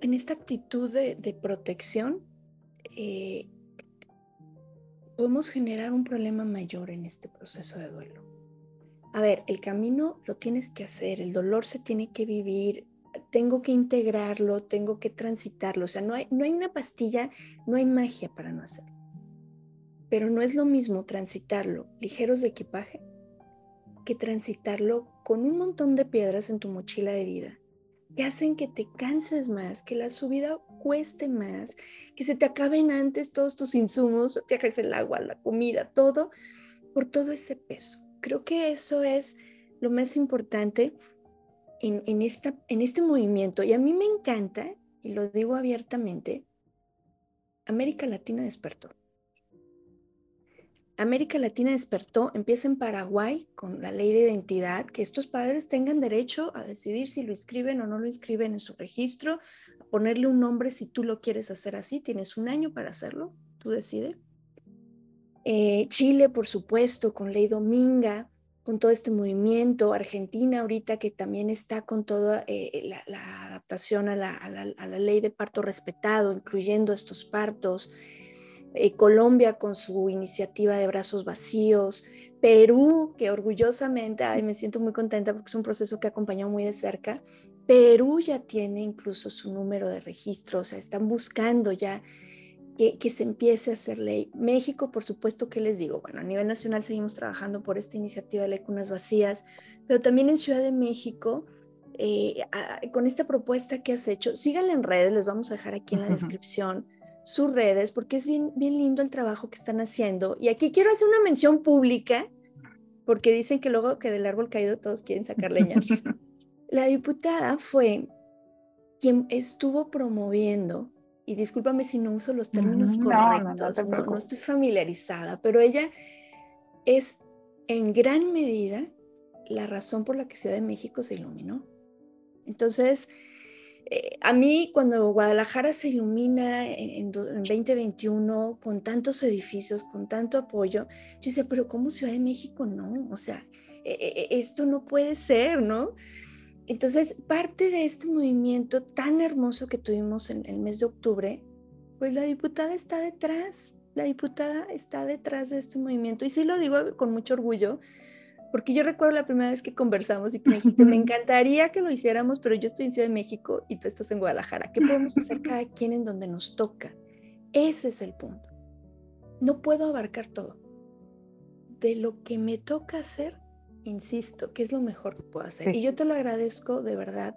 en esta actitud de, protección, eh, podemos generar un problema mayor en este proceso de duelo. A ver, el camino lo tienes que hacer, el dolor se tiene que vivir, tengo que integrarlo, tengo que transitarlo. O sea, no hay, no hay una pastilla, no hay magia para no hacerlo. Pero no es lo mismo transitarlo ligeros de equipaje que transitarlo con un montón de piedras en tu mochila de vida que hacen que te canses más, que la subida cueste más, que se te acaben antes todos tus insumos, [LAUGHS] te acabe el agua, la comida, todo, por todo ese peso. Creo que eso es lo más importante en, esta, en este movimiento. Y a mí me encanta, y lo digo abiertamente, América Latina despertó. América Latina despertó, empieza en Paraguay con la ley de identidad, que estos padres tengan derecho a decidir si lo inscriben o no lo inscriben en su registro, a ponerle un nombre si tú lo quieres hacer así, tienes un año para hacerlo, tú decides. Eh, Chile, por supuesto, con ley Dominga, con todo este movimiento, Argentina ahorita que también está con toda eh, la, adaptación a la, ley de parto respetado, incluyendo estos partos, eh, Colombia con su iniciativa de brazos vacíos, Perú, que orgullosamente, ay, me siento muy contenta porque es un proceso que acompañado muy de cerca, Perú ya tiene incluso su número de registro, o sea, están buscando ya que, se empiece a hacer ley. México, por supuesto, ¿qué les digo? Bueno, a nivel nacional seguimos trabajando por esta iniciativa de ley cunas vacías, pero también en Ciudad de México, eh, con esta propuesta que has hecho, síganle en redes, les vamos a dejar aquí en la descripción sus redes, porque es bien, bien lindo el trabajo que están haciendo. Y aquí quiero hacer una mención pública, porque dicen que luego que del árbol caído todos quieren sacar leña. [LAUGHS] La diputada fue quien estuvo promoviendo y discúlpame si no uso los términos correctos, no, estoy familiarizada, pero ella es en gran medida la razón por la que Ciudad de México se iluminó. Entonces, eh, a mí cuando Guadalajara se ilumina en, 2021 con tantos edificios, con tanto apoyo, yo decía, pero ¿cómo Ciudad de México no? O sea, e, e, e, esto no puede ser, ¿no? Entonces, parte de este movimiento tan hermoso que tuvimos en el mes de octubre, pues la diputada está detrás, la diputada está detrás de este movimiento. Y sí lo digo con mucho orgullo, porque yo recuerdo la primera vez que conversamos y que me dijiste, me [LAUGHS] encantaría que lo hiciéramos, pero yo estoy en Ciudad de México y tú estás en Guadalajara. ¿Qué podemos hacer [LAUGHS] cada quien en donde nos toca? Ese es el punto. No puedo abarcar todo. De lo que me toca hacer, insisto, que es lo mejor que puedo hacer. Y yo te lo agradezco de verdad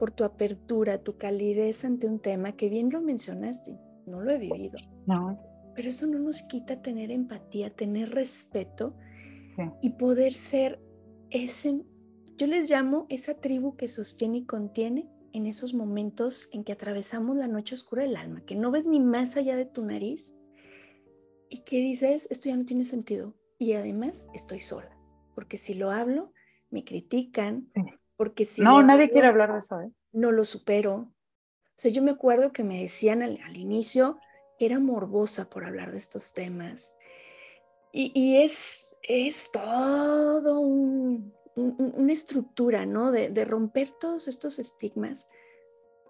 por tu apertura, tu calidez ante un tema que bien lo mencionaste, no lo he vivido. No. Pero eso no nos quita tener empatía, tener respeto y poder ser ese, yo les llamo esa tribu que sostiene y contiene en esos momentos en que atravesamos la noche oscura del alma, que no ves ni más allá de tu nariz y que dices, esto ya no tiene sentido y además estoy sola porque si lo hablo, me critican, porque si... No, nadie quiere hablar de eso, ¿eh? No lo supero. O sea, yo me acuerdo que me decían al, inicio que era morbosa por hablar de estos temas. Y, es, es todo una estructura, ¿no? De, de romper todos estos estigmas,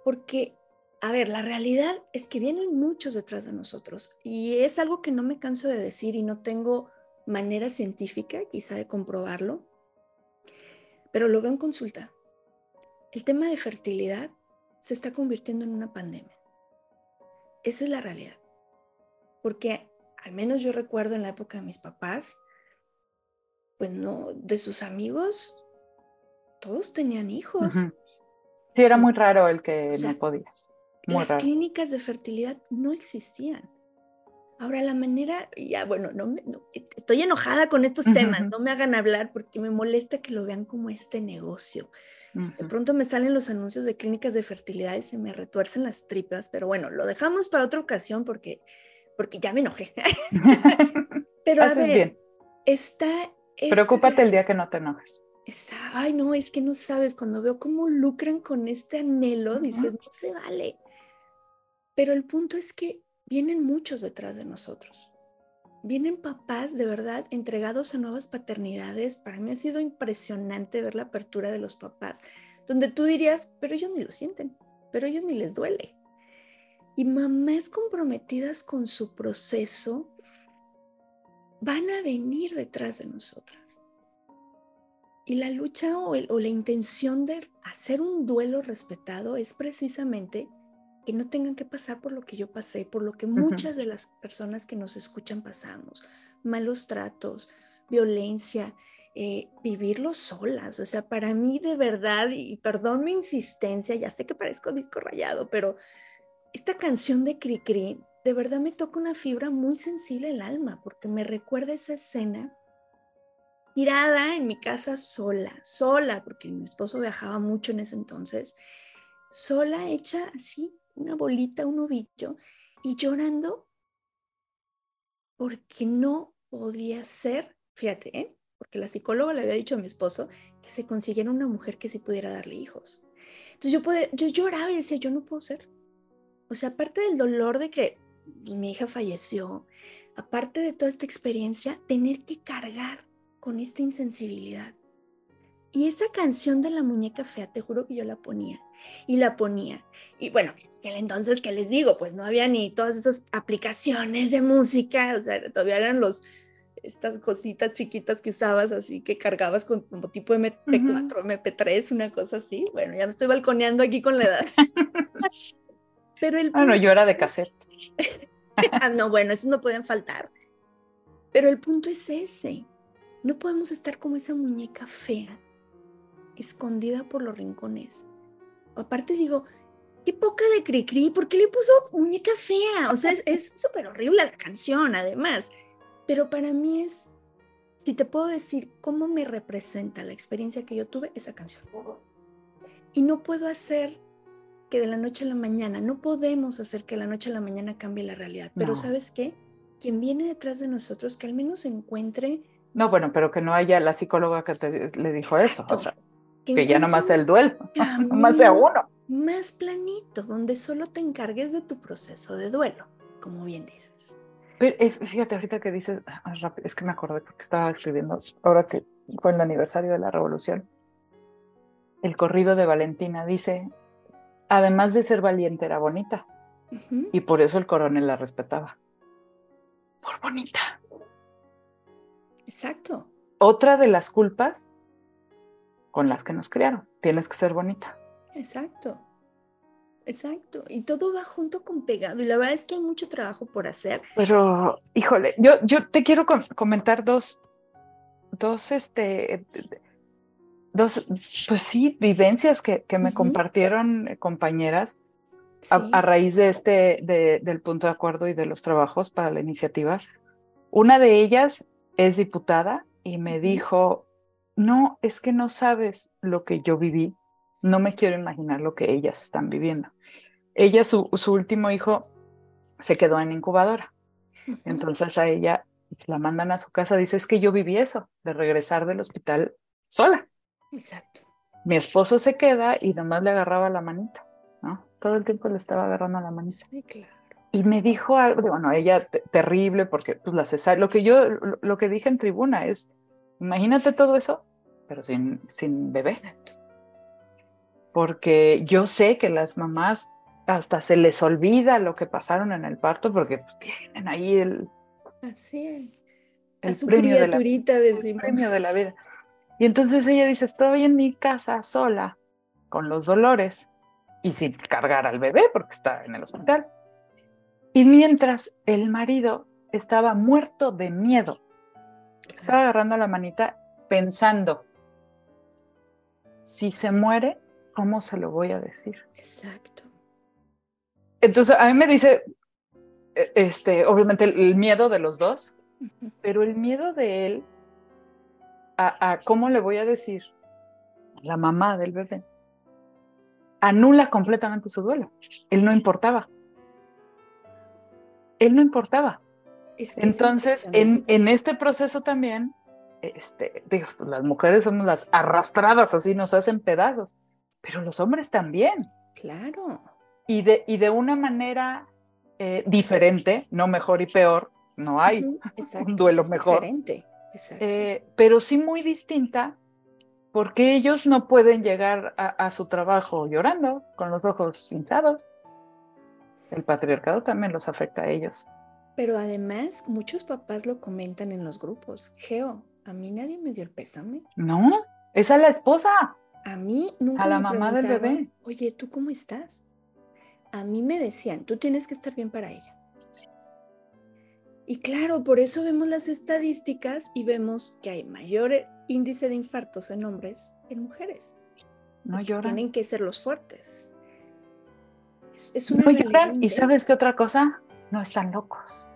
porque a ver, la realidad es que vienen muchos detrás de nosotros y es algo que no me canso de decir y no tengo manera científica quizá de comprobarlo, pero lo veo en consulta. El tema de fertilidad se está convirtiendo en una pandemia. Esa es la realidad. Porque al menos yo recuerdo en la época de mis papás, pues no, de sus amigos, todos tenían hijos. Sí, era muy raro el que no podía. las clínicas de fertilidad no existían. Ahora, la manera, ya bueno, no, estoy enojada con estos temas, no me hagan hablar porque me molesta que lo vean como este negocio. De pronto me salen los anuncios de clínicas de fertilidad y se me retuercen las tripas, pero bueno, lo dejamos para otra ocasión porque, porque ya me enojé. [LAUGHS] pero a ver, bien. está... Preocúpate el día que no te enojes. ay, no, es que no sabes, cuando veo cómo lucran con este anhelo, dices, no se vale. Pero el punto es que vienen muchos detrás de nosotros. Vienen papás de verdad entregados a nuevas paternidades. Para mí ha sido impresionante ver la apertura de los papás, donde tú dirías, pero ellos ni lo sienten, pero ellos ni les duele. Y mamás comprometidas con su proceso van a venir detrás de nosotras. Y la lucha o, o la intención de hacer un duelo respetado es precisamente que no tengan que pasar por lo que yo pasé, por lo que muchas de las personas que nos escuchan pasamos, malos tratos, violencia, eh, vivirlo solas. O sea, para mí de verdad, y perdón mi insistencia, ya sé que parezco disco rayado, pero esta canción de Cricri de verdad me toca una fibra muy sensible el alma, porque me recuerda esa escena tirada en mi casa sola, sola, porque mi esposo viajaba mucho en ese entonces, sola, hecha así, una bolita, un ovillo, y llorando porque no podía ser, fíjate, ¿eh? porque la psicóloga le había dicho a mi esposo que se consiguiera una mujer que sí pudiera darle hijos. Entonces yo, yo lloraba y decía, yo no puedo ser. O sea, aparte del dolor de que pues, mi hija falleció, aparte de toda esta experiencia, tener que cargar con esta insensibilidad. Y esa canción de la muñeca fea, te juro que yo la ponía y la ponía. Y bueno, entonces, ¿qué les digo? Pues no había ni todas esas aplicaciones de música, o sea, todavía eran los, estas cositas chiquitas que usabas así que cargabas con como tipo MP4, MP3, una cosa así. Bueno, ya me estoy balconeando aquí con la edad. [LAUGHS] Pero el bueno, yo era de cassette. [LAUGHS] ah, no, bueno, esos no pueden faltar. Pero el punto es ese. No podemos estar como esa muñeca fea, escondida por los rincones. Aparte digo, qué poca de Cricri, ¿por qué le puso muñeca fea? O sea, es [LAUGHS] súper horrible la canción, además. Pero para mí es, si te puedo decir cómo me representa la experiencia que yo tuve, esa canción. Y no puedo hacer que de la noche a la mañana, no podemos hacer que de la noche a la mañana cambie la realidad. Pero ¿sabes qué? Quien viene detrás de nosotros, que al menos encuentre... No, bueno, pero que no haya la psicóloga que te, le dijo eso. O sea, que, ya nomás el duelo, [LAUGHS] más sea uno. Más planito, donde solo te encargues de tu proceso de duelo, como bien dices. Eh, fíjate, ahorita que dices, ah, es que me acordé porque estaba escribiendo, ahora que fue el aniversario de la revolución, el corrido de Valentina dice, además de ser valiente, era bonita. Y por eso el coronel la respetaba. Por bonita. Exacto. Otra de las culpas con las que nos criaron, tienes que ser bonita. Exacto. Exacto, y todo va junto con pegado, y la verdad es que hay mucho trabajo por hacer. Pero, híjole, yo, yo te quiero comentar dos, dos, este, dos, pues sí, vivencias que, que me compartieron eh, compañeras a, raíz de este, de, del punto de acuerdo y de los trabajos para la iniciativa. Una de ellas es diputada y me dijo, no, es que no sabes lo que yo viví, no me quiero imaginar lo que ellas están viviendo ella, su, último hijo, se quedó en incubadora. Entonces a ella la mandan a su casa, dice, es que yo viví eso, de regresar del hospital sola. Exacto. Mi esposo se queda y nomás le agarraba la manita, ¿no? Todo el tiempo le estaba agarrando la manita. Sí, claro. Y me dijo algo, bueno, ella terrible porque pues la cesárea, lo que yo, lo, que dije en tribuna es, imagínate todo eso, pero sin, sin bebé. Exacto. Porque yo sé que las mamás hasta se les olvida lo que pasaron en el parto porque pues, tienen ahí el, Así el, premio de la, el premio de la vida. Y entonces ella dice, estoy en mi casa sola, con los dolores y sin cargar al bebé porque está en el hospital. Y mientras el marido estaba muerto de miedo, estaba agarrando la manita pensando, si se muere, ¿cómo se lo voy a decir? Exacto. Entonces, a mí me dice, e, este, obviamente el, miedo de los dos, pero el miedo de él a, cómo le voy a decir la mamá del bebé anula completamente su duelo. Él no importaba. Él no importaba. Entonces, en, en, este proceso también, este, digo, pues, las mujeres somos las arrastradas, así nos hacen pedazos, pero los hombres también. Claro y de, y de una manera eh, diferente, no mejor y peor, no hay [LAUGHS] un duelo mejor, diferente. Eh, pero sí muy distinta, porque ellos no pueden llegar a, su trabajo llorando, con los ojos hinchados. El patriarcado también los afecta a ellos. Pero además, muchos papás lo comentan en los grupos. Geo, a mí nadie me dio el pésame. No, es a la esposa. A mí nunca. A la mamá del bebé. Oye, ¿tú cómo estás? a mí me decían, tú tienes que estar bien para ella. Y claro, por eso vemos las estadísticas y vemos que hay mayor índice de infartos en hombres que en mujeres. No lloran. Tienen que ser los fuertes. Es, una no lloran. ¿Y sabes qué otra cosa? No están locos.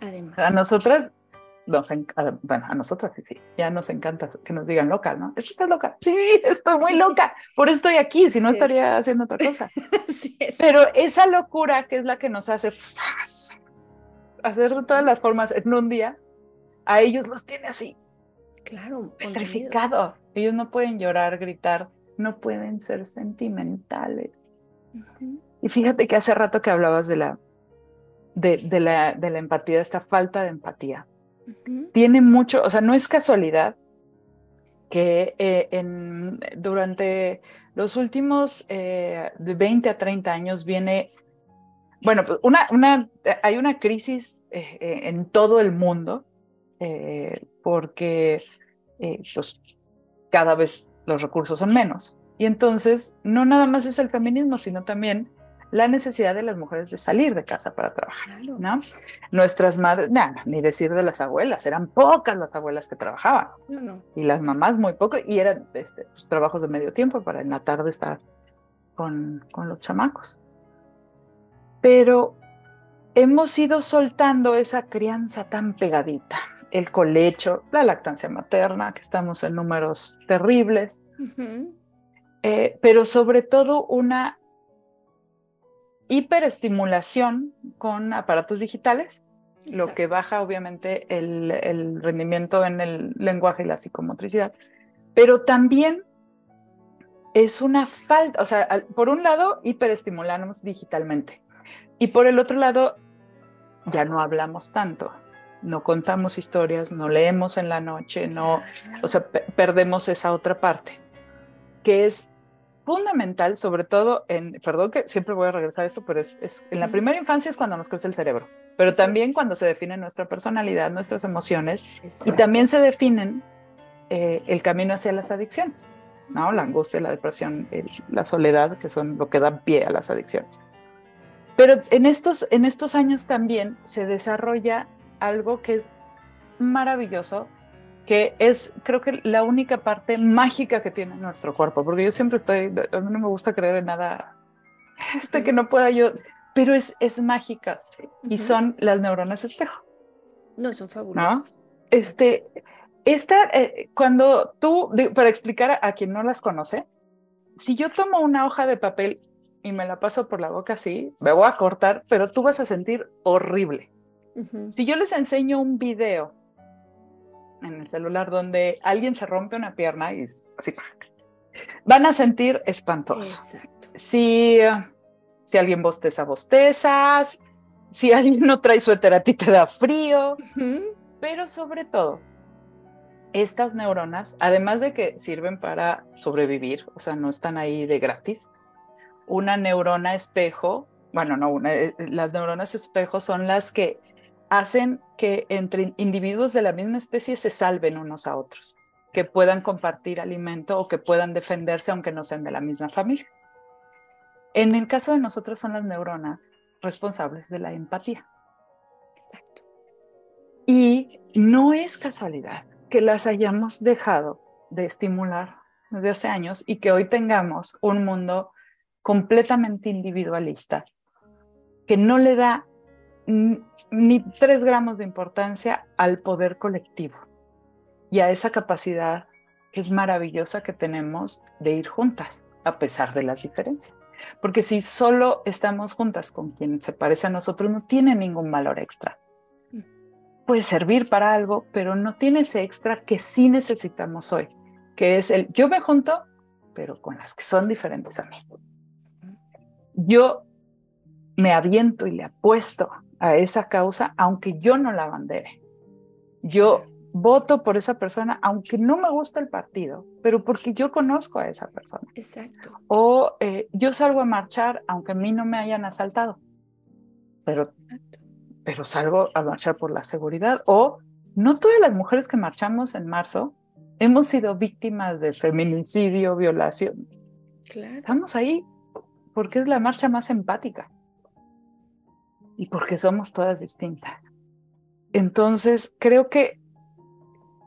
Además. A nosotras bueno, a nosotras sí, sí, ya nos encanta que nos digan loca, ¿no? ¿Estás loca? Sí, [LAUGHS] estoy muy loca, [LAUGHS] por eso estoy aquí, si no estaría haciendo otra cosa. [LAUGHS] Pero esa locura que es la que nos hace hacer todas las formas en un día, a ellos los tiene así. Claro, petrificados. Ellos no pueden llorar, gritar, no pueden ser sentimentales. Y fíjate que hace rato que hablabas de la, de, la, de la empatía, esta falta de empatía. Tiene mucho, o sea, no es casualidad que eh, en, durante los últimos eh, de 20 a 30 años viene, bueno, pues una, una, hay una crisis eh, en todo el mundo porque pues, cada vez los recursos son menos. Y entonces, no nada más es el feminismo, sino también la necesidad de las mujeres de salir de casa para trabajar, ¿no? Nuestras madres, nada, ni decir de las abuelas, eran pocas las abuelas que trabajaban. Y las mamás muy poco, y eran este, pues, trabajos de medio tiempo para en la tarde estar con, con los chamacos. Pero hemos ido soltando esa crianza tan pegadita, el colecho, la lactancia materna, que estamos en números terribles, eh, pero sobre todo una hiperestimulación con aparatos digitales, lo que baja obviamente el, rendimiento en el lenguaje y la psicomotricidad, pero también es una falta, o sea, por un lado hiperestimulamos digitalmente y por el otro lado ya no hablamos tanto, no contamos historias, no leemos en la noche, no, o sea, perdemos esa otra parte, que es fundamental, sobre todo en, perdón que siempre voy a regresar a esto, pero es, en la primera infancia es cuando nos crece el cerebro, pero también cuando se define nuestra personalidad, nuestras emociones, y también se definen eh, el camino hacia las adicciones, ¿no? La angustia, la depresión, la soledad, que son lo que da pie a las adicciones. Pero en estos, en estos años también se desarrolla algo que es maravilloso, que es creo que la única parte mágica que tiene nuestro cuerpo, porque yo siempre estoy, a mí no me gusta creer en nada este que no pueda yo, pero es, es mágica y son las neuronas espejo. No, son fabulosas. ¿No? Este, esta, eh, cuando tú, para explicar a, quien no las conoce, si yo tomo una hoja de papel y me la paso por la boca así, me voy a cortar, pero tú vas a sentir horrible. Si yo les enseño un video en el celular donde alguien se rompe una pierna y así, van a sentir espantoso. Si, si alguien bosteza, bostezas, si alguien no trae suéter a ti te da frío, pero sobre todo, estas neuronas, además de que sirven para sobrevivir, o sea, no están ahí de gratis, una neurona espejo, bueno, no, eh, las neuronas espejo son las que hacen que entre individuos de la misma especie se salven unos a otros, que puedan compartir alimento o que puedan defenderse aunque no sean de la misma familia. En el caso de nosotros son las neuronas responsables de la empatía. Exacto. Y no es casualidad que las hayamos dejado de estimular desde hace años y que hoy tengamos un mundo completamente individualista que no le da ni tres gramos de importancia al poder colectivo y a esa capacidad que es maravillosa que tenemos de ir juntas a pesar de las diferencias. Porque si solo estamos juntas con quien se parece a nosotros, no tiene ningún valor extra. Puede servir para algo, pero no tiene ese extra que sí necesitamos hoy, que es el yo me junto, pero con las que son diferentes a mí. Yo me aviento y le apuesto a esa causa, aunque yo no la bandere. Yo voto por esa persona, aunque no me gusta el partido, pero porque yo conozco a esa persona. Exacto. O eh, yo salgo a marchar, aunque a mí no me hayan asaltado, pero, pero salgo a marchar por la seguridad. O no todas las mujeres que marchamos en marzo hemos sido víctimas de feminicidio, violación. Estamos ahí porque es la marcha más empática y porque somos todas distintas. Entonces, creo que,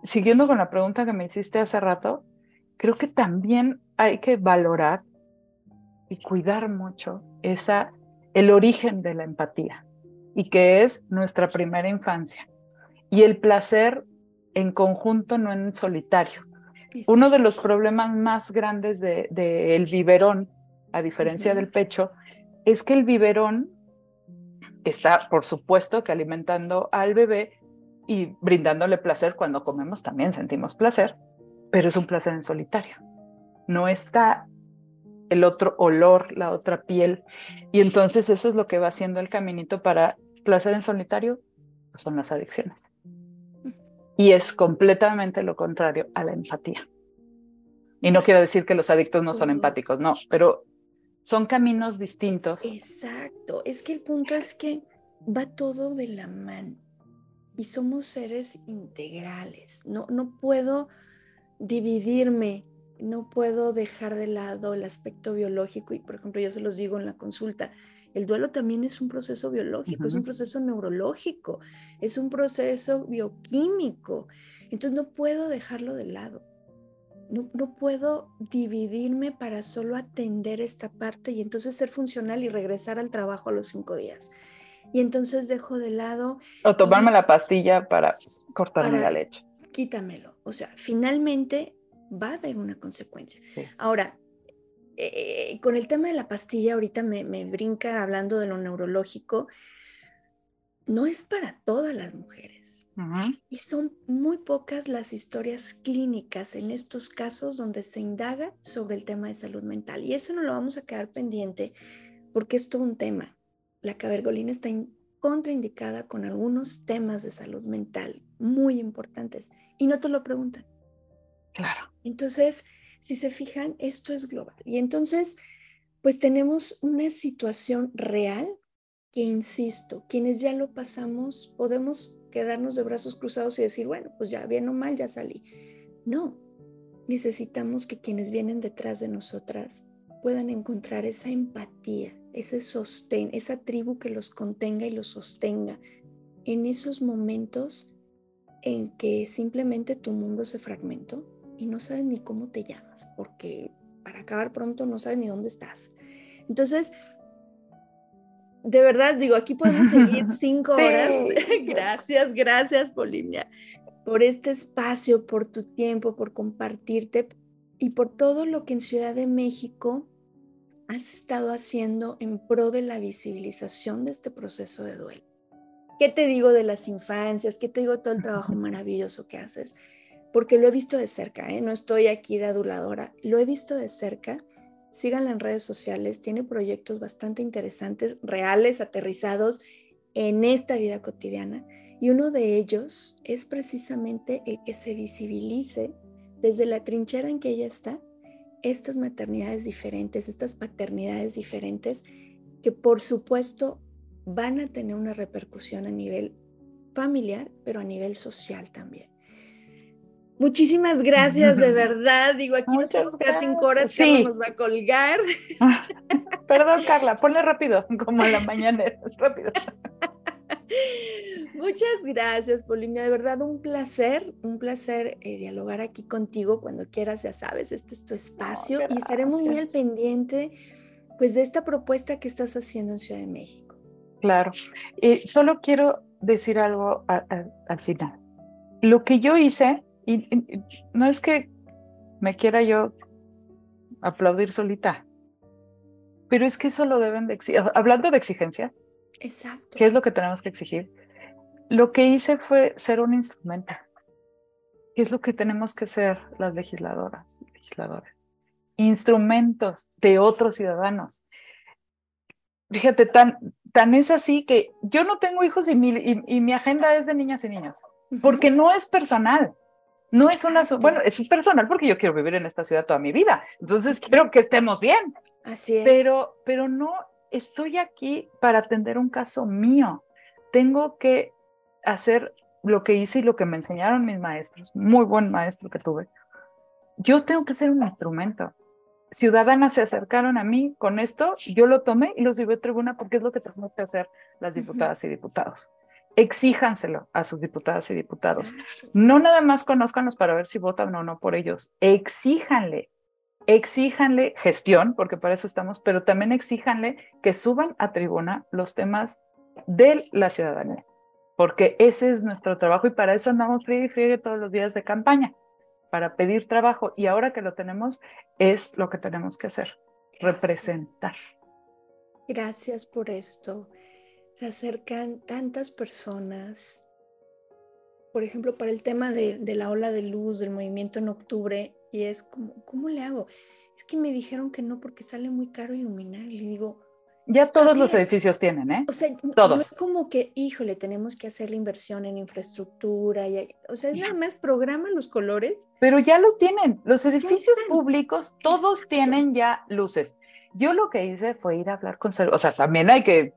siguiendo con la pregunta que me hiciste hace rato, creo que también hay que valorar y cuidar mucho esa, el origen de la empatía y que es nuestra primera infancia y el placer en conjunto, no en solitario. Uno de los problemas más grandes del de, el biberón, a diferencia del pecho, es que el biberón está, por supuesto, que alimentando al bebé, y brindándole placer cuando comemos también sentimos placer, pero es un placer en solitario. No está el otro olor, la otra piel. Y entonces eso es lo que va haciendo el caminito para placer en solitario, pues son las adicciones. Y es completamente lo contrario a la empatía. Y no quiero decir que los adictos no son empáticos, no, pero son caminos distintos. Exacto, es que el punto es que va todo de la mano y somos seres integrales. No, no puedo dividirme, no puedo dejar de lado el aspecto biológico y, por ejemplo, yo se los digo en la consulta, el duelo también es un proceso biológico, es un proceso neurológico, es un proceso bioquímico. Entonces no puedo dejarlo de lado. No, no, puedo dividirme para solo atender esta parte y entonces ser funcional y regresar al trabajo a los cinco días y entonces dejo de lado. O tomarme la pastilla para cortarme la leche. Quítamelo. O sea, finalmente va a haber una consecuencia. Ahora, eh, con el tema de la pastilla, ahorita me, brinca hablando de lo neurológico, no es para todas las mujeres. Y son muy pocas las historias clínicas en estos casos donde se indaga sobre el tema de salud mental. Y eso no lo vamos a quedar pendiente porque es todo un tema la cabergolina está contraindicada con algunos temas de salud mental muy importantes y no te lo preguntan. Claro. Entonces, si se fijan, esto es global. Y entonces, pues tenemos una situación real que, insisto, quienes ya lo pasamos, podemos quedarnos de brazos cruzados y decir, bueno, pues ya bien o mal, ya salí. No, necesitamos que quienes vienen detrás de nosotras puedan encontrar esa empatía, ese sostén, esa tribu que los contenga y los sostenga en esos momentos en que simplemente tu mundo se fragmentó y no sabes ni cómo te llamas, porque para acabar pronto no sabes ni dónde estás. Entonces, de verdad, digo, aquí podemos seguir [LAUGHS] cinco horas. [LAUGHS] [LAUGHS] gracias, gracias, Polinia, por este espacio, por tu tiempo, por compartirte y por todo lo que en Ciudad de México has estado haciendo en pro de la visibilización de este proceso de duelo? ¿Qué te digo de las infancias? ¿Qué te digo de todo el trabajo maravilloso que haces? Porque lo he visto de cerca, ¿eh? no estoy aquí de aduladora, lo he visto de cerca. Síganla en redes sociales, tiene proyectos bastante interesantes, reales, aterrizados en esta vida cotidiana. Y uno de ellos es precisamente el que se visibilice desde la trinchera en que ella está estas maternidades diferentes, estas paternidades diferentes, que por supuesto van a tener una repercusión a nivel familiar, pero a nivel social también. Muchísimas gracias, de [LAUGHS] verdad. Digo, aquí nos vamos a quedar cinco horas, sí. nos va a colgar. [LAUGHS] Perdón, Carla, ponle rápido, como en la mañana, [LAUGHS] rápido. Muchas gracias, Polinia. De verdad, un placer, un placer eh, dialogar aquí contigo. Cuando quieras, ya sabes, este es tu espacio y estaremos muy al pendiente pues, de esta propuesta que estás haciendo en Ciudad de México. Claro. y solo quiero decir algo al final. Lo que yo hice, y, no es que me quiera yo aplaudir solita, pero es que eso lo deben de exigir. Hablando de exigencia, Exacto. ¿Qué es lo que tenemos que exigir? Lo que hice fue ser un instrumento. ¿Qué es lo que tenemos que ser las legisladoras, legisladores? Instrumentos de otros ciudadanos. Fíjate, tan, tan es así que yo no tengo hijos y mi, y, mi agenda es de niñas y niños, porque no es personal. No es una, bueno, es personal porque yo quiero vivir en esta ciudad toda mi vida. Entonces quiero que estemos bien. Así es. Pero, pero no estoy aquí para atender un caso mío. Tengo que hacer lo que hice y lo que me enseñaron mis maestros, muy buen maestro que tuve. Yo tengo que ser un instrumento. Ciudadanas se acercaron a mí con esto, yo lo tomé y los llevé a tribuna porque es lo que tenemos que hacer las diputadas y diputados. Exíjanselo a sus diputadas y diputados. No nada más conózcanlos para ver si votan o no por ellos. Exíjanle exíjanle gestión, porque para eso estamos, pero también exíjanle que suban a tribuna los temas de la ciudadanía, porque ese es nuestro trabajo y para eso andamos friegue y friegue todos los días de campaña, para pedir trabajo y ahora que lo tenemos es lo que tenemos que hacer, representar. Gracias por esto. Se acercan tantas personas por ejemplo, para el tema de, de, la ola de luz, del movimiento en octubre, y es como, ¿cómo le hago? Es que me dijeron que no porque sale muy caro iluminar. Y le digo, ya todos los edificios tienen, ¿eh? O sea, todos. No es como que, híjole, tenemos que hacer la inversión en infraestructura. Y, o sea, es nada más programa los colores. Pero ya los tienen. Los edificios públicos, todos tienen ya luces. Yo lo que hice fue ir a hablar con... O sea, también hay que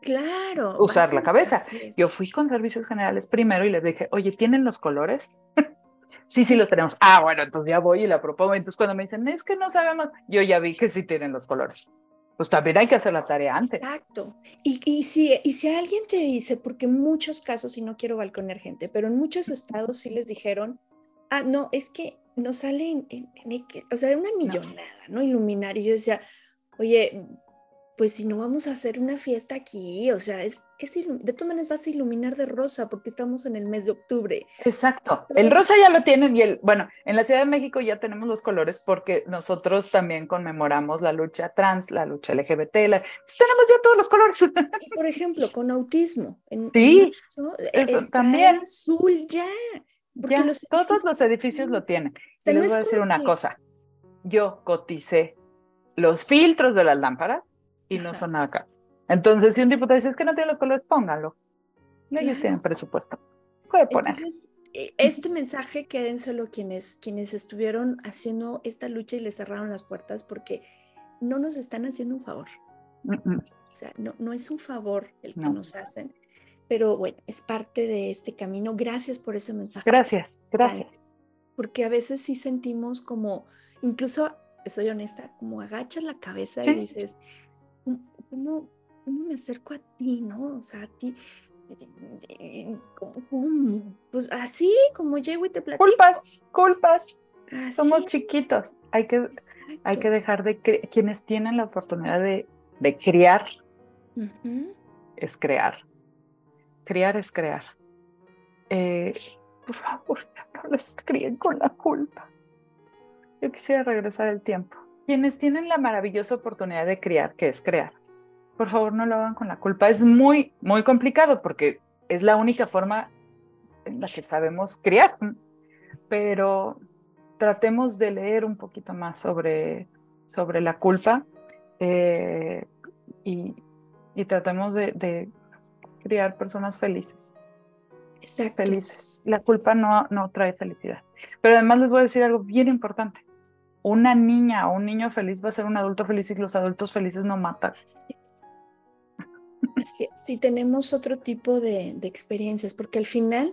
Claro. Usar la cabeza. Yo fui con servicios generales primero y les dije, oye, ¿tienen los colores? [LAUGHS] sí, sí los tenemos. Ah, bueno, entonces ya voy y la propongo. Entonces cuando me dicen, es que no sabemos, yo ya vi que sí tienen los colores. Pues también hay que hacer la tarea antes. Exacto. Y, y, si, y si alguien te dice, porque en muchos casos, y no quiero balconear gente, pero en muchos estados sí les dijeron, ah, no, es que nos sale en, en, o sea, una millonada, ¿no? Iluminar. Y yo decía, oye, pues si no vamos a hacer una fiesta aquí, o sea, es, es de todas maneras vas a iluminar de rosa porque estamos en el mes de octubre. Exacto. el rosa ya lo tienen y el, bueno, en la Ciudad de México ya tenemos los colores porque nosotros también conmemoramos la lucha trans, la lucha LGBT, la, pues tenemos ya todos los colores. Y por ejemplo, [LAUGHS] con autismo. En, sí, eso, también. Azul ya. Ya, todos los edificios lo tienen. Y les voy a decir una cosa. Yo coticé los filtros de las lámparas y no son acá. Entonces, si un diputado dice es que no tiene los colores, póngalo. Ellos tienen presupuesto. Puede poner. Entonces, eh, este mensaje quédenselo quienes, quienes estuvieron haciendo esta lucha y le cerraron las puertas porque no nos están haciendo un favor. O sea, no, no es un favor el que nos hacen, pero bueno, es parte de este camino. Gracias por ese mensaje. Gracias, gracias. Porque a veces sí sentimos como, incluso, soy honesta, como agachas la cabeza y dices, ¿cómo, ¿cómo me acerco a ti, no? O sea, a ti, ¿cómo, Pues así como llego y te platico. Culpas, culpas. Somos chiquitos. Hay que, hay que dejar de quienes tienen la oportunidad de, de criar, es crear. Criar es crear. Eh, por favor, no les críen con la culpa. Yo quisiera regresar el tiempo. Quienes tienen la maravillosa oportunidad de criar, que es crear, por favor no lo hagan con la culpa. Es muy, muy complicado porque es la única forma en la que sabemos criar, pero tratemos de leer un poquito más sobre, sobre la culpa eh, y, tratemos de, criar personas felices. Exacto. Felices. La culpa no, no trae felicidad. Pero además les voy a decir algo bien importante. Una niña o un niño feliz va a ser un adulto feliz y los adultos felices no matan si tenemos otro tipo de, experiencias, porque al final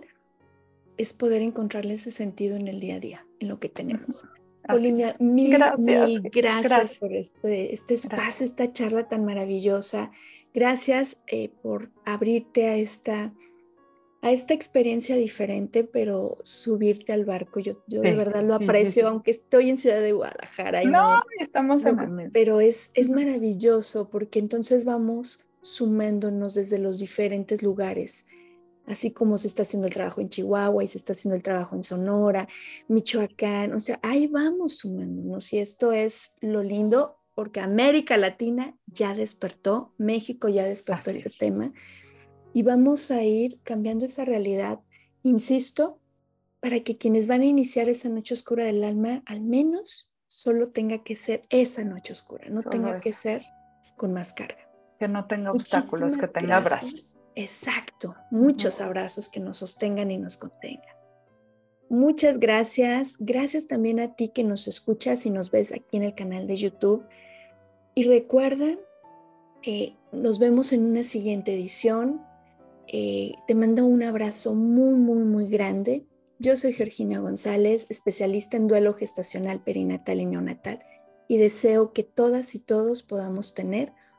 es poder encontrarle ese sentido en el día a día, en lo que tenemos. Olivia, mil gracias. gracias, por este, este espacio, esta charla tan maravillosa. Gracias eh, por abrirte a esta, a esta experiencia diferente, pero subirte al barco. Yo, yo de verdad lo aprecio, aunque estoy en Ciudad de Guadalajara. no, estamos en Pero es, es maravilloso porque entonces vamos sumándonos desde los diferentes lugares, así como se está haciendo el trabajo en Chihuahua y se está haciendo el trabajo en Sonora, Michoacán, o sea, ahí vamos sumándonos. Y esto es lo lindo porque América Latina ya despertó, México ya despertó este tema y vamos a ir cambiando esa realidad, insisto, para que quienes van a iniciar esa noche oscura del alma, al menos solo tenga que ser esa noche oscura, no tenga que ser con más carga que no tenga obstáculos, que tenga abrazos. Exacto, muchos abrazos que nos sostengan y nos contengan. Muchas gracias. Gracias también a ti que nos escuchas y nos ves aquí en el canal de YouTube. Y recuerda, que nos vemos en una siguiente edición. Eh, te mando un abrazo muy, muy, muy grande. Yo soy Georgina González, especialista en duelo gestacional, perinatal y neonatal, y deseo que todas y todos podamos tener